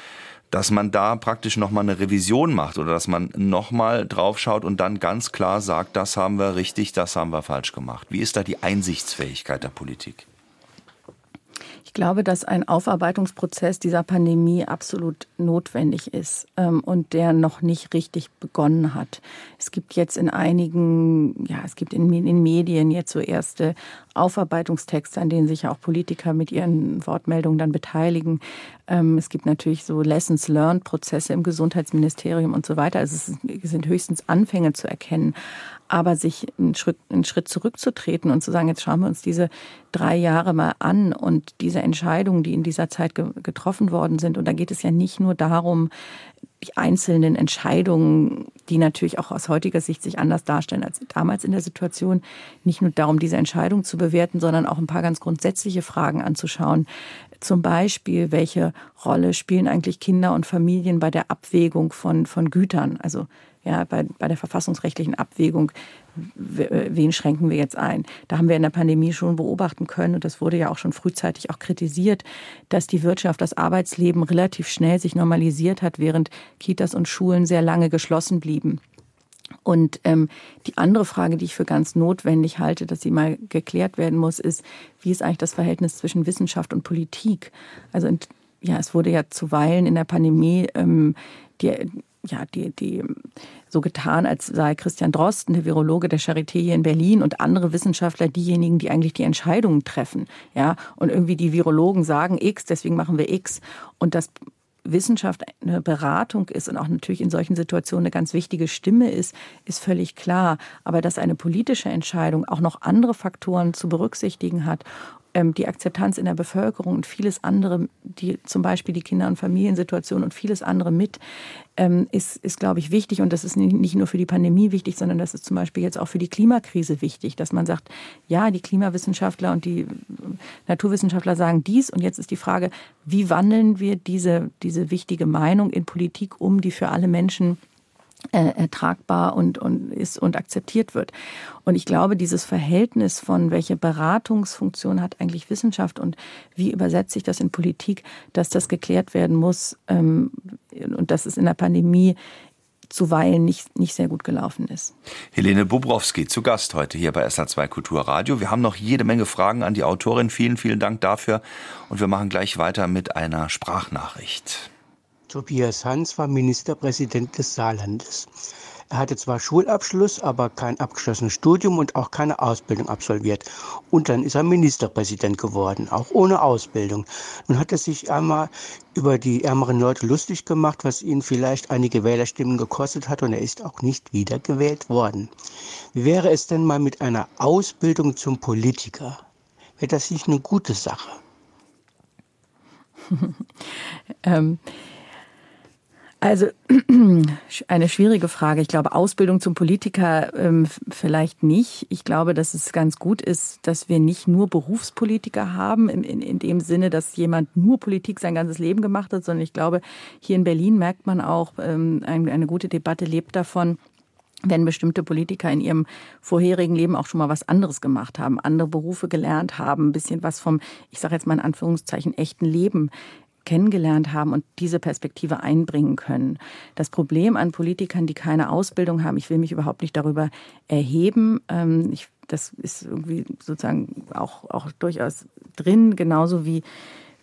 dass man da praktisch nochmal eine Revision macht oder dass man nochmal draufschaut und dann ganz klar sagt, das haben wir richtig, das haben wir falsch gemacht. Wie ist da die Einsichtsfähigkeit der Politik? Ich glaube, dass ein Aufarbeitungsprozess dieser Pandemie absolut notwendig ist ähm, und der noch nicht richtig begonnen hat. Es gibt jetzt in einigen, ja, es gibt in, in Medien jetzt so erste Aufarbeitungstexte, an denen sich ja auch Politiker mit ihren Wortmeldungen dann beteiligen. Ähm, es gibt natürlich so Lessons Learned Prozesse im Gesundheitsministerium und so weiter. Also es sind höchstens Anfänge zu erkennen. Aber sich einen Schritt, einen Schritt zurückzutreten und zu sagen, jetzt schauen wir uns diese drei Jahre mal an und diese Entscheidungen, die in dieser Zeit getroffen worden sind. Und da geht es ja nicht nur darum, die einzelnen Entscheidungen, die natürlich auch aus heutiger Sicht sich anders darstellen als damals in der Situation, nicht nur darum, diese Entscheidung zu bewerten, sondern auch ein paar ganz grundsätzliche Fragen anzuschauen. Zum Beispiel, welche Rolle spielen eigentlich Kinder und Familien bei der Abwägung von, von Gütern? Also ja, bei, bei der verfassungsrechtlichen Abwägung, wen schränken wir jetzt ein? Da haben wir in der Pandemie schon beobachten können, und das wurde ja auch schon frühzeitig auch kritisiert, dass die Wirtschaft, das Arbeitsleben relativ schnell sich normalisiert hat, während Kitas und Schulen sehr lange geschlossen blieben. Und ähm, die andere Frage, die ich für ganz notwendig halte, dass sie mal geklärt werden muss, ist, wie ist eigentlich das Verhältnis zwischen Wissenschaft und Politik? Also ja, es wurde ja zuweilen in der Pandemie ähm, die ja, die, die so getan, als sei Christian Drosten, der Virologe der Charité hier in Berlin und andere Wissenschaftler diejenigen, die eigentlich die Entscheidungen treffen. Ja, und irgendwie die Virologen sagen X, deswegen machen wir X. Und das Wissenschaft eine Beratung ist und auch natürlich in solchen Situationen eine ganz wichtige Stimme ist, ist völlig klar. Aber dass eine politische Entscheidung auch noch andere Faktoren zu berücksichtigen hat die Akzeptanz in der Bevölkerung und vieles andere, die zum Beispiel die Kinder- und Familiensituation und vieles andere mit, ähm, ist, ist, glaube ich, wichtig. Und das ist nicht nur für die Pandemie wichtig, sondern das ist zum Beispiel jetzt auch für die Klimakrise wichtig, dass man sagt, ja, die Klimawissenschaftler und die Naturwissenschaftler sagen dies. Und jetzt ist die Frage, wie wandeln wir diese, diese wichtige Meinung in Politik um, die für alle Menschen äh, tragbar und, und ist und akzeptiert wird. Und ich glaube, dieses Verhältnis von welche Beratungsfunktion hat eigentlich Wissenschaft und wie übersetzt sich das in Politik, dass das geklärt werden muss ähm, und dass es in der Pandemie zuweilen nicht, nicht sehr gut gelaufen ist. Helene Bubrowski zu Gast heute hier bei SA2 Kulturradio. Wir haben noch jede Menge Fragen an die Autorin. Vielen, vielen Dank dafür. Und wir machen gleich weiter mit einer Sprachnachricht. Tobias Hans war Ministerpräsident des Saarlandes. Er hatte zwar Schulabschluss, aber kein abgeschlossenes Studium und auch keine Ausbildung absolviert. Und dann ist er Ministerpräsident geworden, auch ohne Ausbildung. Nun hat er sich einmal über die ärmeren Leute lustig gemacht, was ihn vielleicht einige Wählerstimmen gekostet hat und er ist auch nicht wiedergewählt worden. Wie wäre es denn mal mit einer Ausbildung zum Politiker? Wäre das nicht eine gute Sache? ähm Also eine schwierige Frage. Ich glaube, Ausbildung zum Politiker ähm, vielleicht nicht. Ich glaube, dass es ganz gut ist, dass wir nicht nur Berufspolitiker haben, in, in, in dem Sinne, dass jemand nur Politik sein ganzes Leben gemacht hat, sondern ich glaube, hier in Berlin merkt man auch, ähm, eine, eine gute Debatte lebt davon, wenn bestimmte Politiker in ihrem vorherigen Leben auch schon mal was anderes gemacht haben, andere Berufe gelernt haben, ein bisschen was vom, ich sage jetzt mal in Anführungszeichen, echten Leben kennengelernt haben und diese Perspektive einbringen können. Das Problem an Politikern, die keine Ausbildung haben, ich will mich überhaupt nicht darüber erheben. Ähm, ich, das ist irgendwie sozusagen auch, auch durchaus drin, genauso wie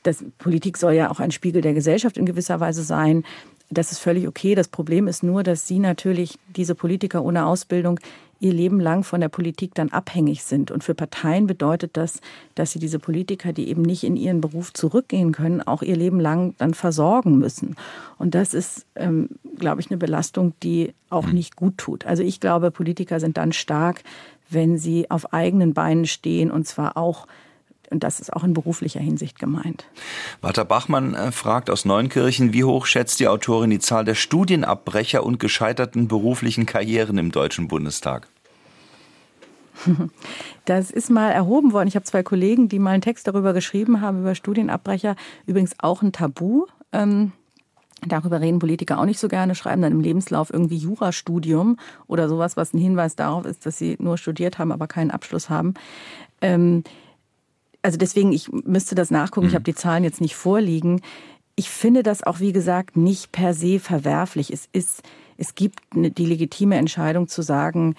das Politik soll ja auch ein Spiegel der Gesellschaft in gewisser Weise sein. Das ist völlig okay. Das Problem ist nur, dass Sie natürlich, diese Politiker ohne Ausbildung, ihr Leben lang von der Politik dann abhängig sind. Und für Parteien bedeutet das, dass sie diese Politiker, die eben nicht in ihren Beruf zurückgehen können, auch ihr Leben lang dann versorgen müssen. Und das ist, ähm, glaube ich, eine Belastung, die auch nicht gut tut. Also ich glaube, Politiker sind dann stark, wenn sie auf eigenen Beinen stehen und zwar auch und das ist auch in beruflicher Hinsicht gemeint. Walter Bachmann äh, fragt aus Neunkirchen, wie hoch schätzt die Autorin die Zahl der Studienabbrecher und gescheiterten beruflichen Karrieren im Deutschen Bundestag? Das ist mal erhoben worden. Ich habe zwei Kollegen, die mal einen Text darüber geschrieben haben, über Studienabbrecher. Übrigens auch ein Tabu. Ähm, darüber reden Politiker auch nicht so gerne, schreiben dann im Lebenslauf irgendwie Jurastudium oder sowas, was ein Hinweis darauf ist, dass sie nur studiert haben, aber keinen Abschluss haben. Ähm, also deswegen, ich müsste das nachgucken, ich mhm. habe die Zahlen jetzt nicht vorliegen. Ich finde das auch, wie gesagt, nicht per se verwerflich. Es ist, es gibt eine, die legitime Entscheidung zu sagen,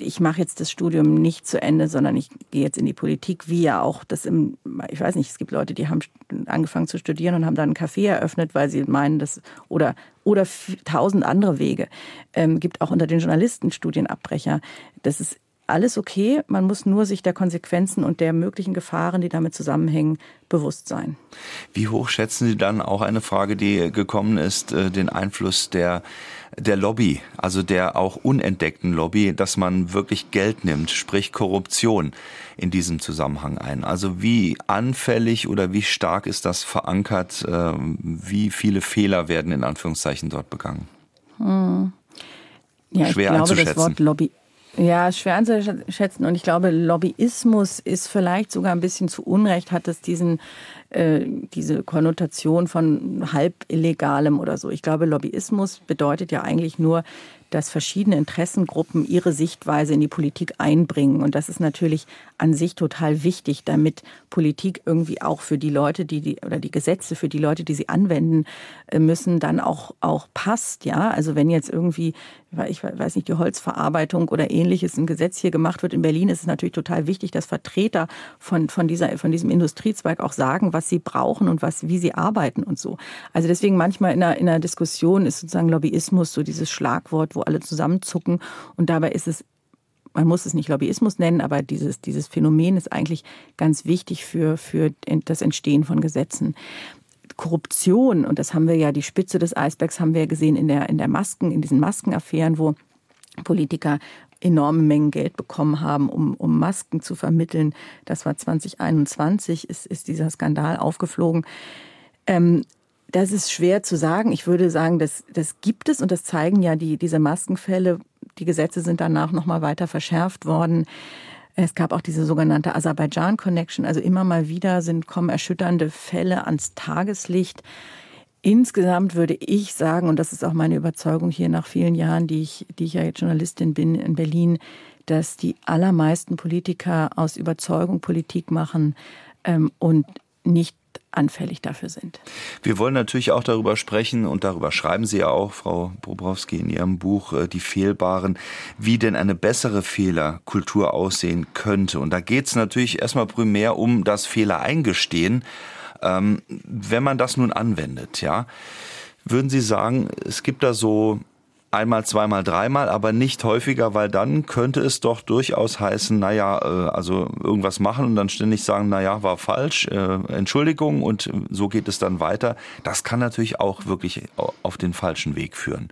ich mache jetzt das Studium nicht zu Ende, sondern ich gehe jetzt in die Politik, wie ja auch das im, ich weiß nicht, es gibt Leute, die haben angefangen zu studieren und haben dann einen Café eröffnet, weil sie meinen, dass, oder, oder tausend andere Wege. Ähm, gibt auch unter den Journalisten Studienabbrecher. Das ist alles okay. Man muss nur sich der Konsequenzen und der möglichen Gefahren, die damit zusammenhängen, bewusst sein. Wie hoch schätzen Sie dann auch eine Frage, die gekommen ist, äh, den Einfluss der, der Lobby, also der auch unentdeckten Lobby, dass man wirklich Geld nimmt, sprich Korruption in diesem Zusammenhang ein? Also wie anfällig oder wie stark ist das verankert? Äh, wie viele Fehler werden in Anführungszeichen dort begangen? Hm. Ja, Schwer ich glaube, das Wort Lobby ja, schwer anzuschätzen. Und ich glaube, Lobbyismus ist vielleicht sogar ein bisschen zu Unrecht, hat es diesen, äh, diese Konnotation von halb illegalem oder so. Ich glaube, Lobbyismus bedeutet ja eigentlich nur, dass verschiedene Interessengruppen ihre Sichtweise in die Politik einbringen. Und das ist natürlich an sich total wichtig, damit Politik irgendwie auch für die Leute, die, die oder die Gesetze für die Leute, die sie anwenden äh, müssen, dann auch, auch passt. Ja, also wenn jetzt irgendwie, ich weiß nicht, die Holzverarbeitung oder ähnliches ein Gesetz hier gemacht wird in Berlin, ist es natürlich total wichtig, dass Vertreter von, von dieser, von diesem Industriezweig auch sagen, was sie brauchen und was, wie sie arbeiten und so. Also deswegen manchmal in einer, in einer Diskussion ist sozusagen Lobbyismus so dieses Schlagwort, wo alle zusammenzucken. Und dabei ist es man muss es nicht Lobbyismus nennen, aber dieses, dieses Phänomen ist eigentlich ganz wichtig für, für das Entstehen von Gesetzen. Korruption, und das haben wir ja, die Spitze des Eisbergs haben wir ja gesehen in der, in der Masken, in diesen Maskenaffären, wo Politiker enorme Mengen Geld bekommen haben, um, um Masken zu vermitteln. Das war 2021, ist, ist dieser Skandal aufgeflogen. Ähm, das ist schwer zu sagen. Ich würde sagen, das, das gibt es und das zeigen ja die, diese Maskenfälle. Die Gesetze sind danach nochmal weiter verschärft worden. Es gab auch diese sogenannte Aserbaidschan Connection. Also immer mal wieder sind, kommen erschütternde Fälle ans Tageslicht. Insgesamt würde ich sagen, und das ist auch meine Überzeugung hier nach vielen Jahren, die ich, die ich ja jetzt Journalistin bin in Berlin, dass die allermeisten Politiker aus Überzeugung Politik machen ähm, und nicht anfällig dafür sind. Wir wollen natürlich auch darüber sprechen und darüber schreiben Sie ja auch, Frau Bobrowski, in Ihrem Buch äh, Die Fehlbaren, wie denn eine bessere Fehlerkultur aussehen könnte. Und da geht es natürlich erstmal primär um das Fehler eingestehen. Ähm, wenn man das nun anwendet, ja, würden Sie sagen, es gibt da so einmal, zweimal, dreimal, aber nicht häufiger, weil dann könnte es doch durchaus heißen, naja, äh, also irgendwas machen und dann ständig sagen, naja, war falsch, äh, Entschuldigung und so geht es dann weiter. Das kann natürlich auch wirklich auf den falschen Weg führen.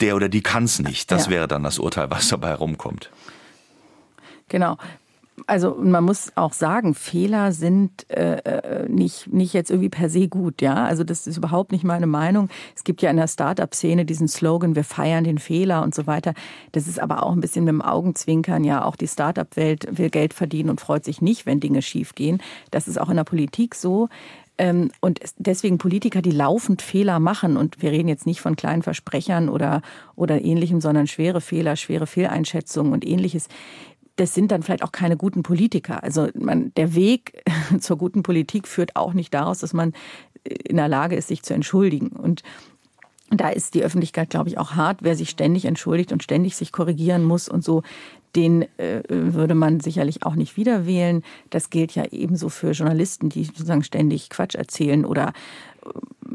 Der oder die kann es nicht. Das ja. wäre dann das Urteil, was dabei herumkommt. Genau also man muss auch sagen, Fehler sind äh, äh, nicht, nicht jetzt irgendwie per se gut, ja. Also das ist überhaupt nicht meine Meinung. Es gibt ja in der Start-up-Szene diesen Slogan, wir feiern den Fehler und so weiter. Das ist aber auch ein bisschen mit dem Augenzwinkern, ja. Auch die Start-up-Welt will Geld verdienen und freut sich nicht, wenn Dinge schiefgehen. Das ist auch in der Politik so. Ähm, und deswegen Politiker, die laufend Fehler machen, und wir reden jetzt nicht von kleinen Versprechern oder, oder ähnlichem, sondern schwere Fehler, schwere Fehleinschätzungen und ähnliches, das sind dann vielleicht auch keine guten Politiker. Also man, der Weg zur guten Politik führt auch nicht daraus, dass man in der Lage ist, sich zu entschuldigen. Und da ist die Öffentlichkeit, glaube ich, auch hart. Wer sich ständig entschuldigt und ständig sich korrigieren muss und so, den äh, würde man sicherlich auch nicht wieder wählen. Das gilt ja ebenso für Journalisten, die sozusagen ständig Quatsch erzählen oder äh,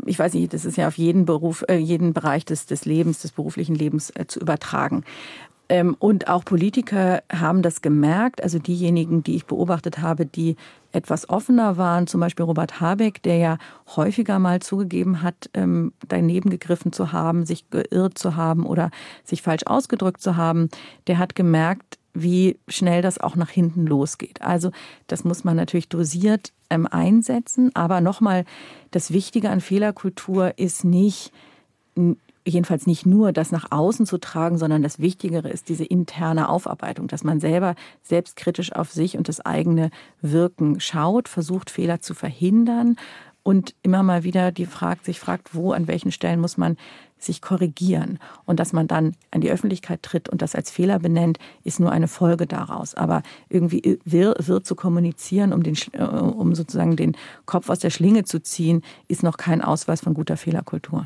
ich weiß nicht, das ist ja auf jeden Beruf, äh, jeden Bereich des, des Lebens, des beruflichen Lebens äh, zu übertragen. Ähm, und auch Politiker haben das gemerkt, also diejenigen, die ich beobachtet habe, die etwas offener waren, zum Beispiel Robert Habeck, der ja häufiger mal zugegeben hat, ähm, daneben gegriffen zu haben, sich geirrt zu haben oder sich falsch ausgedrückt zu haben, der hat gemerkt, wie schnell das auch nach hinten losgeht. Also das muss man natürlich dosiert ähm, einsetzen. Aber nochmal, das Wichtige an Fehlerkultur ist nicht jedenfalls nicht nur das nach außen zu tragen, sondern das Wichtigere ist diese interne Aufarbeitung, dass man selber selbstkritisch auf sich und das eigene Wirken schaut, versucht Fehler zu verhindern und immer mal wieder die fragt, sich fragt, wo, an welchen Stellen muss man sich korrigieren. Und dass man dann an die Öffentlichkeit tritt und das als Fehler benennt, ist nur eine Folge daraus. Aber irgendwie wird, wird zu kommunizieren, um, den, äh, um sozusagen den Kopf aus der Schlinge zu ziehen, ist noch kein Ausweis von guter Fehlerkultur.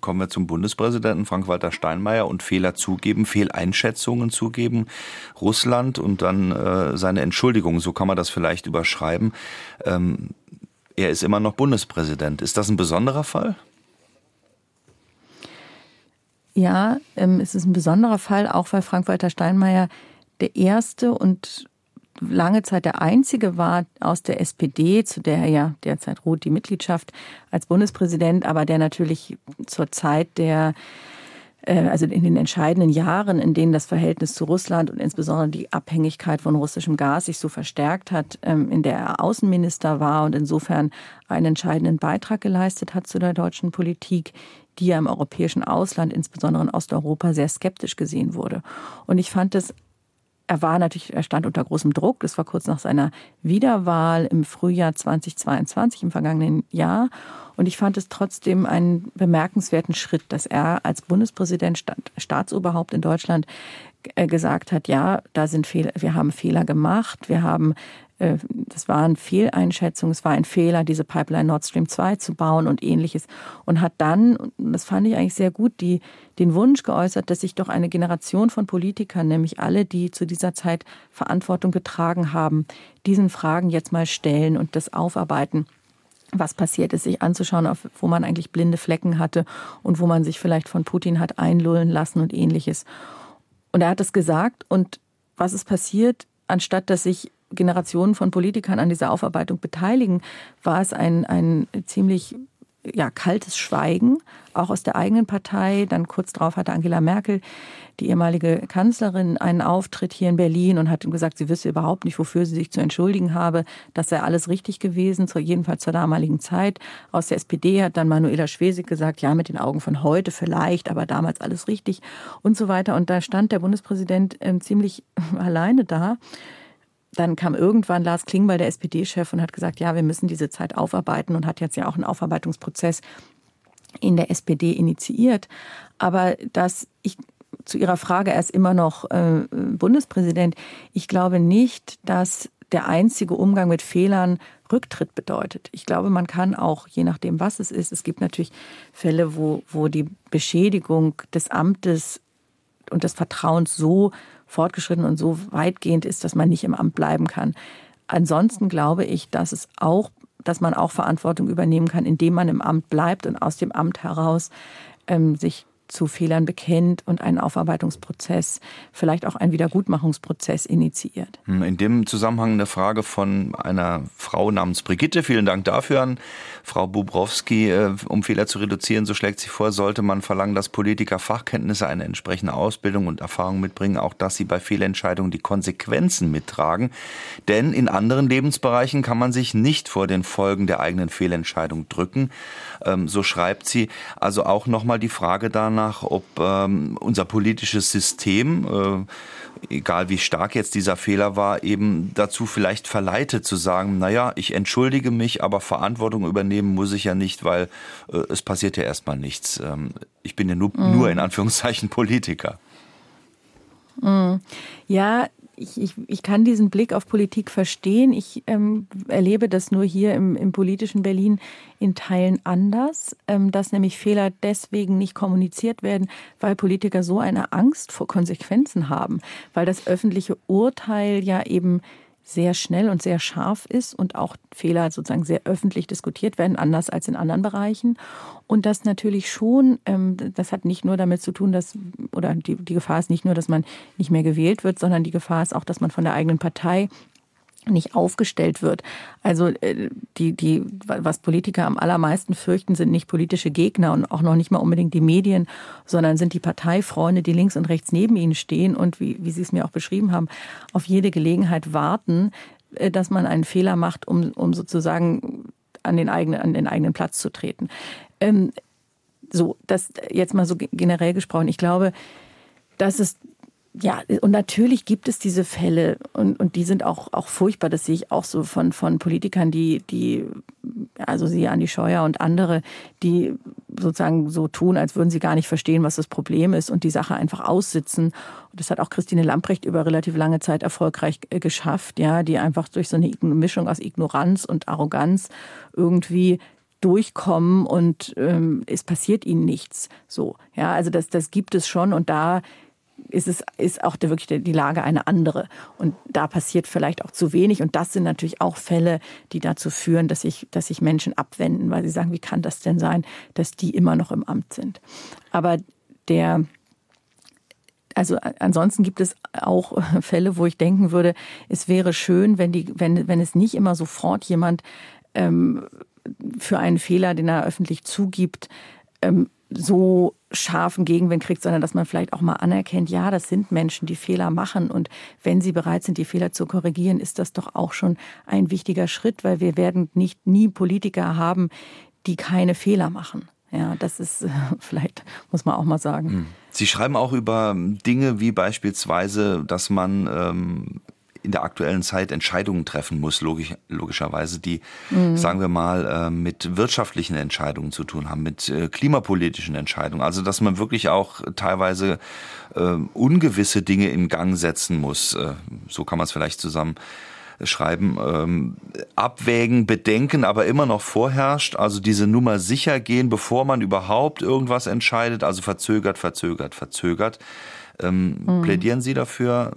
Kommen wir zum Bundespräsidenten Frank-Walter Steinmeier und Fehler zugeben, Fehleinschätzungen zugeben. Russland und dann äh, seine Entschuldigung, so kann man das vielleicht überschreiben. Ähm, er ist immer noch Bundespräsident. Ist das ein besonderer Fall? Ja, ähm, es ist ein besonderer Fall, auch weil Frank-Walter Steinmeier der erste und lange Zeit der einzige war aus der SPD, zu der er ja derzeit ruht die Mitgliedschaft als Bundespräsident, aber der natürlich zur Zeit der äh, also in den entscheidenden Jahren, in denen das Verhältnis zu Russland und insbesondere die Abhängigkeit von russischem Gas sich so verstärkt hat, ähm, in der er Außenminister war und insofern einen entscheidenden Beitrag geleistet hat zu der deutschen Politik, die ja im europäischen Ausland, insbesondere in Osteuropa, sehr skeptisch gesehen wurde. Und ich fand es er war natürlich, er stand unter großem Druck. Das war kurz nach seiner Wiederwahl im Frühjahr 2022, im vergangenen Jahr. Und ich fand es trotzdem einen bemerkenswerten Schritt, dass er als Bundespräsident, Staatsoberhaupt in Deutschland äh, gesagt hat, ja, da sind Fehler, wir haben Fehler gemacht, wir haben äh, das waren Fehleinschätzungen, es war ein Fehler, diese Pipeline Nord Stream 2 zu bauen und ähnliches. Und hat dann, das fand ich eigentlich sehr gut, die, den Wunsch geäußert, dass sich doch eine Generation von Politikern, nämlich alle, die zu dieser Zeit Verantwortung getragen haben, diesen Fragen jetzt mal stellen und das aufarbeiten was passiert ist, sich anzuschauen, auf, wo man eigentlich blinde Flecken hatte und wo man sich vielleicht von Putin hat einlullen lassen und ähnliches. Und er hat es gesagt und was ist passiert? Anstatt dass sich Generationen von Politikern an dieser Aufarbeitung beteiligen, war es ein, ein ziemlich ja, kaltes Schweigen, auch aus der eigenen Partei. Dann kurz darauf hatte Angela Merkel, die ehemalige Kanzlerin, einen Auftritt hier in Berlin und hat gesagt, sie wisse überhaupt nicht, wofür sie sich zu entschuldigen habe. Das sei alles richtig gewesen, jedenfalls zur damaligen Zeit. Aus der SPD hat dann Manuela Schwesig gesagt, ja, mit den Augen von heute vielleicht, aber damals alles richtig und so weiter. Und da stand der Bundespräsident äh, ziemlich alleine da dann kam irgendwann Lars Klingbeil, der SPD-Chef, und hat gesagt, ja, wir müssen diese Zeit aufarbeiten und hat jetzt ja auch einen Aufarbeitungsprozess in der SPD initiiert. Aber dass ich zu Ihrer Frage, er ist immer noch äh, Bundespräsident. Ich glaube nicht, dass der einzige Umgang mit Fehlern Rücktritt bedeutet. Ich glaube, man kann auch, je nachdem, was es ist, es gibt natürlich Fälle, wo, wo die Beschädigung des Amtes und des Vertrauens so fortgeschritten und so weitgehend ist, dass man nicht im Amt bleiben kann. Ansonsten glaube ich, dass es auch, dass man auch Verantwortung übernehmen kann, indem man im Amt bleibt und aus dem Amt heraus ähm, sich zu Fehlern bekennt und einen Aufarbeitungsprozess, vielleicht auch einen Wiedergutmachungsprozess initiiert. In dem Zusammenhang eine Frage von einer Frau namens Brigitte. Vielen Dank dafür an Frau Bubrowski. Äh, um Fehler zu reduzieren, so schlägt sie vor, sollte man verlangen, dass Politiker Fachkenntnisse, eine entsprechende Ausbildung und Erfahrung mitbringen, auch dass sie bei Fehlentscheidungen die Konsequenzen mittragen. Denn in anderen Lebensbereichen kann man sich nicht vor den Folgen der eigenen Fehlentscheidung drücken. Ähm, so schreibt sie. Also auch nochmal die Frage danach, ob ähm, unser politisches System, äh, egal wie stark jetzt dieser Fehler war, eben dazu vielleicht verleitet zu sagen, naja, ich entschuldige mich, aber Verantwortung übernehmen muss ich ja nicht, weil äh, es passiert ja erstmal nichts. Ähm, ich bin ja nur, mhm. nur in Anführungszeichen Politiker. Mhm. Ja, ich, ich, ich kann diesen Blick auf Politik verstehen. Ich ähm, erlebe das nur hier im, im politischen Berlin in Teilen anders, ähm, dass nämlich Fehler deswegen nicht kommuniziert werden, weil Politiker so eine Angst vor Konsequenzen haben, weil das öffentliche Urteil ja eben sehr schnell und sehr scharf ist und auch Fehler sozusagen sehr öffentlich diskutiert werden, anders als in anderen Bereichen. Und das natürlich schon, ähm, das hat nicht nur damit zu tun, dass, oder die, die Gefahr ist nicht nur, dass man nicht mehr gewählt wird, sondern die Gefahr ist auch, dass man von der eigenen Partei nicht aufgestellt wird. Also äh, die, die, was Politiker am allermeisten fürchten, sind nicht politische Gegner und auch noch nicht mal unbedingt die Medien, sondern sind die Parteifreunde, die links und rechts neben ihnen stehen und wie, wie Sie es mir auch beschrieben haben, auf jede Gelegenheit warten, äh, dass man einen Fehler macht, um, um sozusagen an den eigenen, an den eigenen Platz zu treten. Ähm, so, das jetzt mal so generell gesprochen. Ich glaube, dass es ja, und natürlich gibt es diese Fälle und, und die sind auch, auch furchtbar. Das sehe ich auch so von, von Politikern, die, die, also sie, Andi Scheuer und andere, die sozusagen so tun, als würden sie gar nicht verstehen, was das Problem ist und die Sache einfach aussitzen. Und das hat auch Christine Lamprecht über relativ lange Zeit erfolgreich äh, geschafft, ja, die einfach durch so eine Mischung aus Ignoranz und Arroganz irgendwie durchkommen und ähm, es passiert ihnen nichts. So, ja, also das, das gibt es schon und da ist es ist auch wirklich die Lage eine andere. Und da passiert vielleicht auch zu wenig. Und das sind natürlich auch Fälle, die dazu führen, dass sich, dass sich Menschen abwenden, weil sie sagen, wie kann das denn sein, dass die immer noch im Amt sind? Aber der, also ansonsten gibt es auch Fälle, wo ich denken würde, es wäre schön, wenn die, wenn, wenn es nicht immer sofort jemand ähm, für einen Fehler, den er öffentlich zugibt, ähm, so scharfen Gegenwind kriegt, sondern dass man vielleicht auch mal anerkennt, ja, das sind Menschen, die Fehler machen und wenn sie bereit sind, die Fehler zu korrigieren, ist das doch auch schon ein wichtiger Schritt, weil wir werden nicht nie Politiker haben, die keine Fehler machen. Ja, das ist vielleicht, muss man auch mal sagen. Hm. Sie schreiben auch über Dinge wie beispielsweise, dass man ähm, in der aktuellen Zeit Entscheidungen treffen muss, logisch, logischerweise, die, mhm. sagen wir mal, äh, mit wirtschaftlichen Entscheidungen zu tun haben, mit äh, klimapolitischen Entscheidungen. Also, dass man wirklich auch teilweise äh, ungewisse Dinge in Gang setzen muss. so kann man es vielleicht zusammen schreiben, ähm, abwägen, bedenken, aber immer noch vorherrscht. Also diese Nummer sicher gehen, bevor man überhaupt irgendwas entscheidet. Also verzögert, verzögert, verzögert. Ähm, mhm. Plädieren Sie dafür,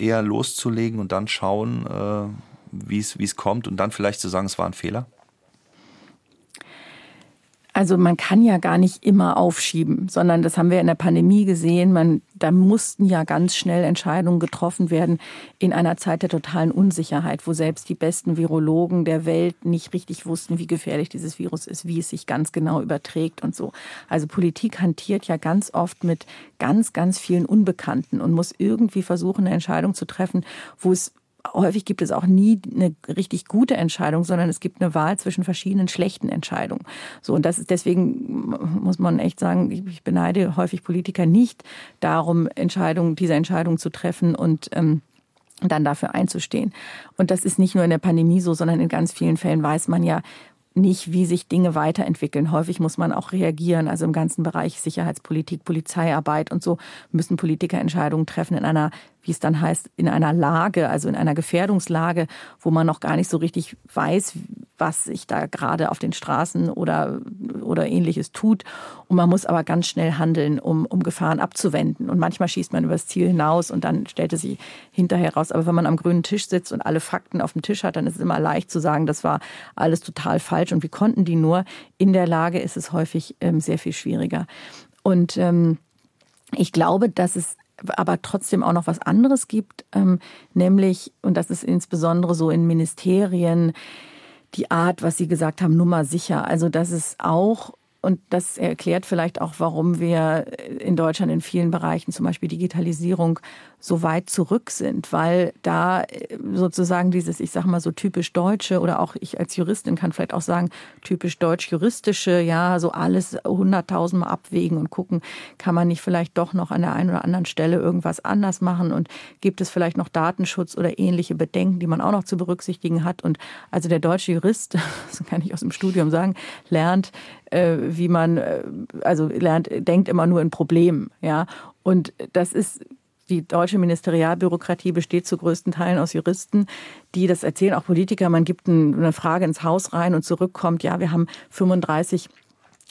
eher loszulegen und dann schauen, äh, wie es kommt und dann vielleicht zu sagen, es war ein Fehler? Also man kann ja gar nicht immer aufschieben, sondern das haben wir in der Pandemie gesehen. Man, da mussten ja ganz schnell Entscheidungen getroffen werden in einer Zeit der totalen Unsicherheit, wo selbst die besten Virologen der Welt nicht richtig wussten, wie gefährlich dieses Virus ist, wie es sich ganz genau überträgt und so. Also Politik hantiert ja ganz oft mit ganz, ganz vielen Unbekannten und muss irgendwie versuchen, eine Entscheidung zu treffen, wo es häufig gibt es auch nie eine richtig gute Entscheidung, sondern es gibt eine Wahl zwischen verschiedenen schlechten Entscheidungen. So und das ist deswegen muss man echt sagen, ich beneide häufig Politiker nicht darum, Entscheidungen, diese Entscheidung zu treffen und ähm, dann dafür einzustehen. Und das ist nicht nur in der Pandemie so, sondern in ganz vielen Fällen weiß man ja, nicht, wie sich Dinge weiterentwickeln. Häufig muss man auch reagieren. Also im ganzen Bereich Sicherheitspolitik, Polizeiarbeit und so müssen Politiker Entscheidungen treffen in einer wie es dann heißt, in einer Lage, also in einer Gefährdungslage, wo man noch gar nicht so richtig weiß, was sich da gerade auf den Straßen oder, oder ähnliches tut. Und man muss aber ganz schnell handeln, um, um Gefahren abzuwenden. Und manchmal schießt man übers Ziel hinaus und dann stellt es sich hinterher raus. Aber wenn man am grünen Tisch sitzt und alle Fakten auf dem Tisch hat, dann ist es immer leicht zu sagen, das war alles total falsch und wie konnten die nur. In der Lage ist es häufig ähm, sehr viel schwieriger. Und ähm, ich glaube, dass es aber trotzdem auch noch was anderes gibt, ähm, nämlich, und das ist insbesondere so in Ministerien, die Art, was Sie gesagt haben, Nummer sicher. Also, dass es auch und das erklärt vielleicht auch, warum wir in Deutschland in vielen Bereichen, zum Beispiel Digitalisierung, so weit zurück sind, weil da äh, sozusagen dieses, ich sage mal so typisch deutsche oder auch ich als Juristin kann vielleicht auch sagen, typisch deutsch-juristische, ja, so alles hunderttausendmal abwägen und gucken, kann man nicht vielleicht doch noch an der einen oder anderen Stelle irgendwas anders machen und gibt es vielleicht noch Datenschutz oder ähnliche Bedenken, die man auch noch zu berücksichtigen hat. Und also der deutsche Jurist, das kann ich aus dem Studium sagen, lernt, äh, wie man, äh, also lernt, denkt immer nur in Problemen, ja. Und das ist die deutsche Ministerialbürokratie besteht zu größten Teilen aus Juristen, die das erzählen, auch Politiker. Man gibt eine Frage ins Haus rein und zurückkommt, ja, wir haben 35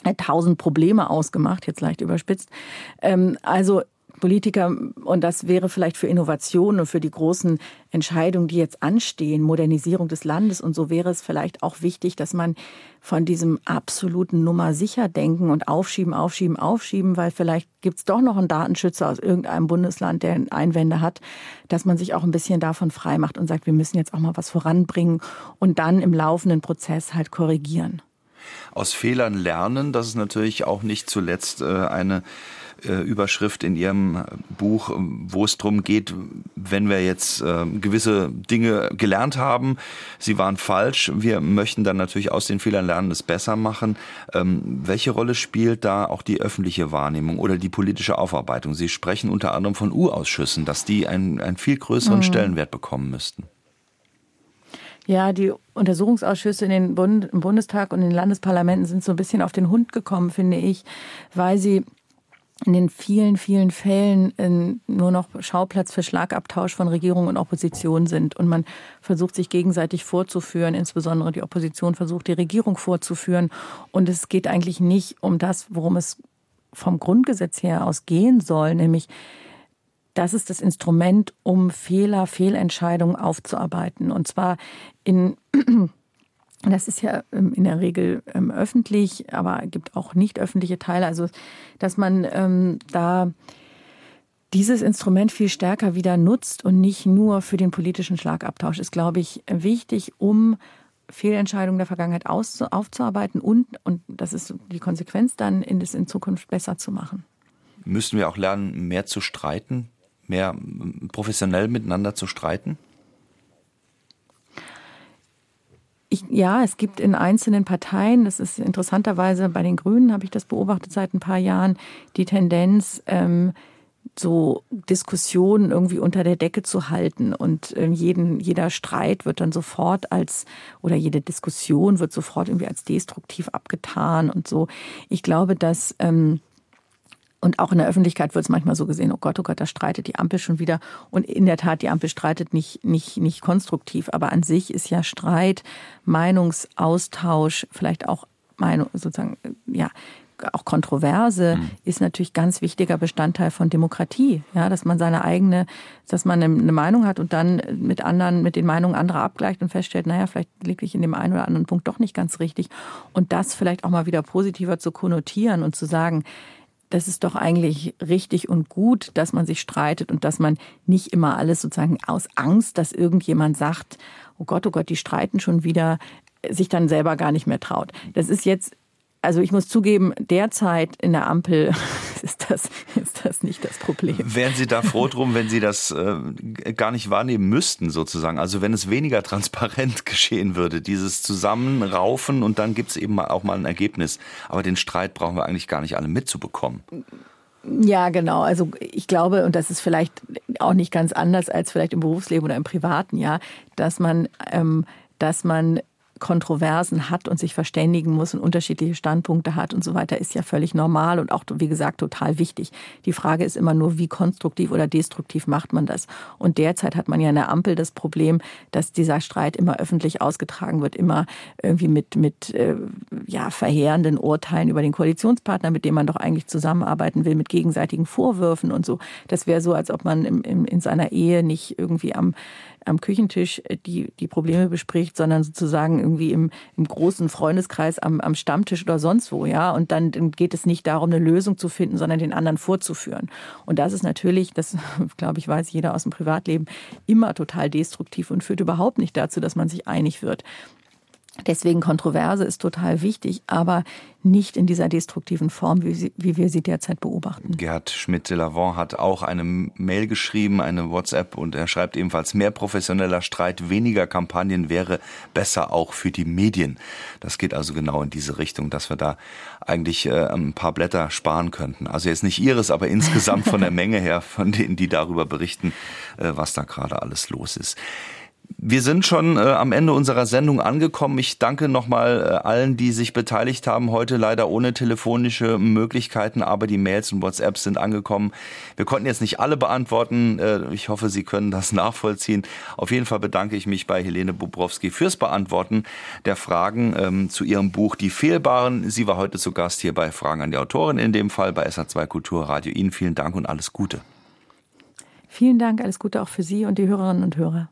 1000 Probleme ausgemacht, jetzt leicht überspitzt. Ähm, also Politiker, und das wäre vielleicht für Innovationen und für die großen Entscheidungen, die jetzt anstehen, Modernisierung des Landes und so wäre es vielleicht auch wichtig, dass man von diesem absoluten Nummer sicher denken und aufschieben, aufschieben, aufschieben, weil vielleicht gibt es doch noch einen Datenschützer aus irgendeinem Bundesland, der Einwände hat, dass man sich auch ein bisschen davon frei macht und sagt, wir müssen jetzt auch mal was voranbringen und dann im laufenden Prozess halt korrigieren. Aus Fehlern lernen, das ist natürlich auch nicht zuletzt äh, eine Überschrift in Ihrem Buch, wo es darum geht, wenn wir jetzt äh, gewisse Dinge gelernt haben, sie waren falsch, wir möchten dann natürlich aus den Fehlern lernen, es besser machen. Ähm, welche Rolle spielt da auch die öffentliche Wahrnehmung oder die politische Aufarbeitung? Sie sprechen unter anderem von U-Ausschüssen, dass die einen, einen viel größeren mhm. Stellenwert bekommen müssten. Ja, die Untersuchungsausschüsse in den Bund, im Bundestag und in den Landesparlamenten sind so ein bisschen auf den Hund gekommen, finde ich, weil sie in den vielen, vielen Fällen ähm, nur noch Schauplatz für Schlagabtausch von Regierung und Opposition sind. Und man versucht sich gegenseitig vorzuführen, insbesondere die Opposition versucht, die Regierung vorzuführen. Und es geht eigentlich nicht um das, worum es vom Grundgesetz her aus gehen soll, nämlich das ist das Instrument, um Fehler, Fehlentscheidungen aufzuarbeiten. Und zwar in das ist ja ähm, in der Regel ähm, öffentlich, aber gibt auch nicht öffentliche Teile. Also, dass man ähm, da dieses Instrument viel stärker wieder nutzt und nicht nur für den politischen Schlagabtausch, ist, glaube ich, wichtig, um Fehlentscheidungen der Vergangenheit aufzuarbeiten und, und das ist die Konsequenz dann, in in Zukunft besser zu machen. Müssen wir auch lernen, mehr zu streiten, mehr professionell miteinander zu streiten? Ich, ja, es gibt in einzelnen Parteien, das ist interessanterweise bei den Grünen, habe ich das beobachtet seit ein paar Jahren, die Tendenz, ähm, so Diskussionen irgendwie unter der Decke zu halten und ähm, jeden, jeder Streit wird dann sofort als oder jede Diskussion wird sofort irgendwie als destruktiv abgetan und so. Ich glaube, dass ähm, und auch in der Öffentlichkeit wird es manchmal so gesehen, oh Gott, oh Gott, da streitet die Ampel schon wieder. Und in der Tat, die Ampel streitet nicht, nicht, nicht konstruktiv. Aber an sich ist ja Streit, Meinungsaustausch, vielleicht auch Meinung, sozusagen, ja, auch Kontroverse mhm. ist natürlich ganz wichtiger Bestandteil von Demokratie. Ja, dass man seine eigene, dass man eine Meinung hat und dann mit anderen, mit den Meinungen anderer abgleicht und feststellt, naja, vielleicht liege ich in dem einen oder anderen Punkt doch nicht ganz richtig. Und das vielleicht auch mal wieder positiver zu konnotieren und zu sagen, das ist doch eigentlich richtig und gut, dass man sich streitet und dass man nicht immer alles sozusagen aus Angst, dass irgendjemand sagt, oh Gott, oh Gott, die streiten schon wieder, sich dann selber gar nicht mehr traut. Das ist jetzt also ich muss zugeben, derzeit in der Ampel ist das, ist das nicht das Problem. Wären Sie da froh drum, wenn Sie das äh, gar nicht wahrnehmen müssten, sozusagen? Also wenn es weniger transparent geschehen würde, dieses Zusammenraufen und dann gibt es eben auch mal ein Ergebnis. Aber den Streit brauchen wir eigentlich gar nicht alle mitzubekommen. Ja, genau. Also ich glaube, und das ist vielleicht auch nicht ganz anders als vielleicht im Berufsleben oder im Privaten, ja, dass man, ähm, dass man Kontroversen hat und sich verständigen muss und unterschiedliche Standpunkte hat und so weiter, ist ja völlig normal und auch, wie gesagt, total wichtig. Die Frage ist immer nur, wie konstruktiv oder destruktiv macht man das? Und derzeit hat man ja in der Ampel das Problem, dass dieser Streit immer öffentlich ausgetragen wird, immer irgendwie mit, mit äh, ja, verheerenden Urteilen über den Koalitionspartner, mit dem man doch eigentlich zusammenarbeiten will, mit gegenseitigen Vorwürfen und so. Das wäre so, als ob man im, im, in seiner Ehe nicht irgendwie am am Küchentisch die, die Probleme bespricht, sondern sozusagen irgendwie im, im großen Freundeskreis am, am Stammtisch oder sonst wo, ja. Und dann geht es nicht darum, eine Lösung zu finden, sondern den anderen vorzuführen. Und das ist natürlich, das glaube ich, weiß jeder aus dem Privatleben, immer total destruktiv und führt überhaupt nicht dazu, dass man sich einig wird. Deswegen Kontroverse ist total wichtig, aber nicht in dieser destruktiven Form, wie, sie, wie wir sie derzeit beobachten. Gerhard Schmidt-de-Lavant hat auch eine Mail geschrieben, eine WhatsApp, und er schreibt ebenfalls, mehr professioneller Streit, weniger Kampagnen wäre besser auch für die Medien. Das geht also genau in diese Richtung, dass wir da eigentlich äh, ein paar Blätter sparen könnten. Also jetzt nicht Ihres, aber insgesamt von der Menge her, von denen, die darüber berichten, äh, was da gerade alles los ist. Wir sind schon äh, am Ende unserer Sendung angekommen. Ich danke nochmal äh, allen, die sich beteiligt haben. Heute leider ohne telefonische Möglichkeiten, aber die Mails und WhatsApps sind angekommen. Wir konnten jetzt nicht alle beantworten. Äh, ich hoffe, Sie können das nachvollziehen. Auf jeden Fall bedanke ich mich bei Helene Bubrowski fürs Beantworten der Fragen ähm, zu ihrem Buch Die Fehlbaren. Sie war heute zu Gast hier bei Fragen an die Autorin, in dem Fall bei SA2 Kulturradio. Ihnen vielen Dank und alles Gute. Vielen Dank, alles Gute auch für Sie und die Hörerinnen und Hörer.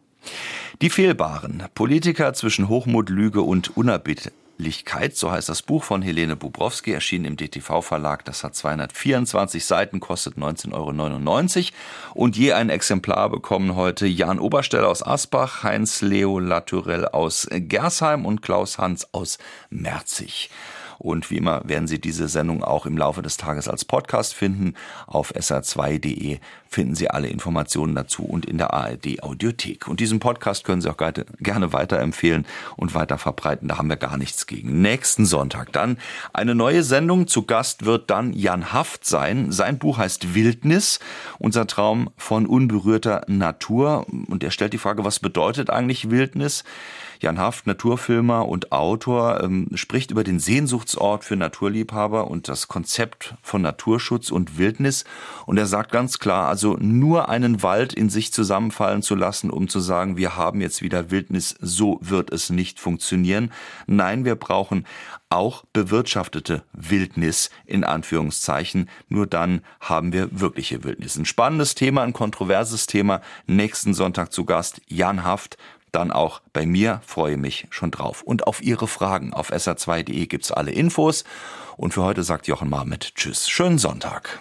Die Fehlbaren. Politiker zwischen Hochmut, Lüge und Unerbittlichkeit, so heißt das Buch von Helene Bubrowski, erschienen im DTV-Verlag. Das hat 224 Seiten, kostet 19,99 Euro. Und je ein Exemplar bekommen heute Jan Obersteller aus Asbach, Heinz Leo Latourell aus Gersheim und Klaus Hans aus Merzig. Und wie immer werden Sie diese Sendung auch im Laufe des Tages als Podcast finden. Auf sr2.de finden Sie alle Informationen dazu und in der ARD Audiothek. Und diesen Podcast können Sie auch gerne weiterempfehlen und weiter verbreiten. Da haben wir gar nichts gegen. Nächsten Sonntag dann eine neue Sendung. Zu Gast wird dann Jan Haft sein. Sein Buch heißt Wildnis, unser Traum von unberührter Natur. Und er stellt die Frage, was bedeutet eigentlich Wildnis? Jan Haft, Naturfilmer und Autor, ähm, spricht über den Sehnsuchtsort für Naturliebhaber und das Konzept von Naturschutz und Wildnis. Und er sagt ganz klar, also nur einen Wald in sich zusammenfallen zu lassen, um zu sagen, wir haben jetzt wieder Wildnis, so wird es nicht funktionieren. Nein, wir brauchen auch bewirtschaftete Wildnis in Anführungszeichen. Nur dann haben wir wirkliche Wildnis. Ein spannendes Thema, ein kontroverses Thema. Nächsten Sonntag zu Gast Jan Haft dann auch bei mir, freue mich schon drauf. Und auf Ihre Fragen auf sr2.de gibt's alle Infos. Und für heute sagt Jochen Marmit Tschüss, schönen Sonntag.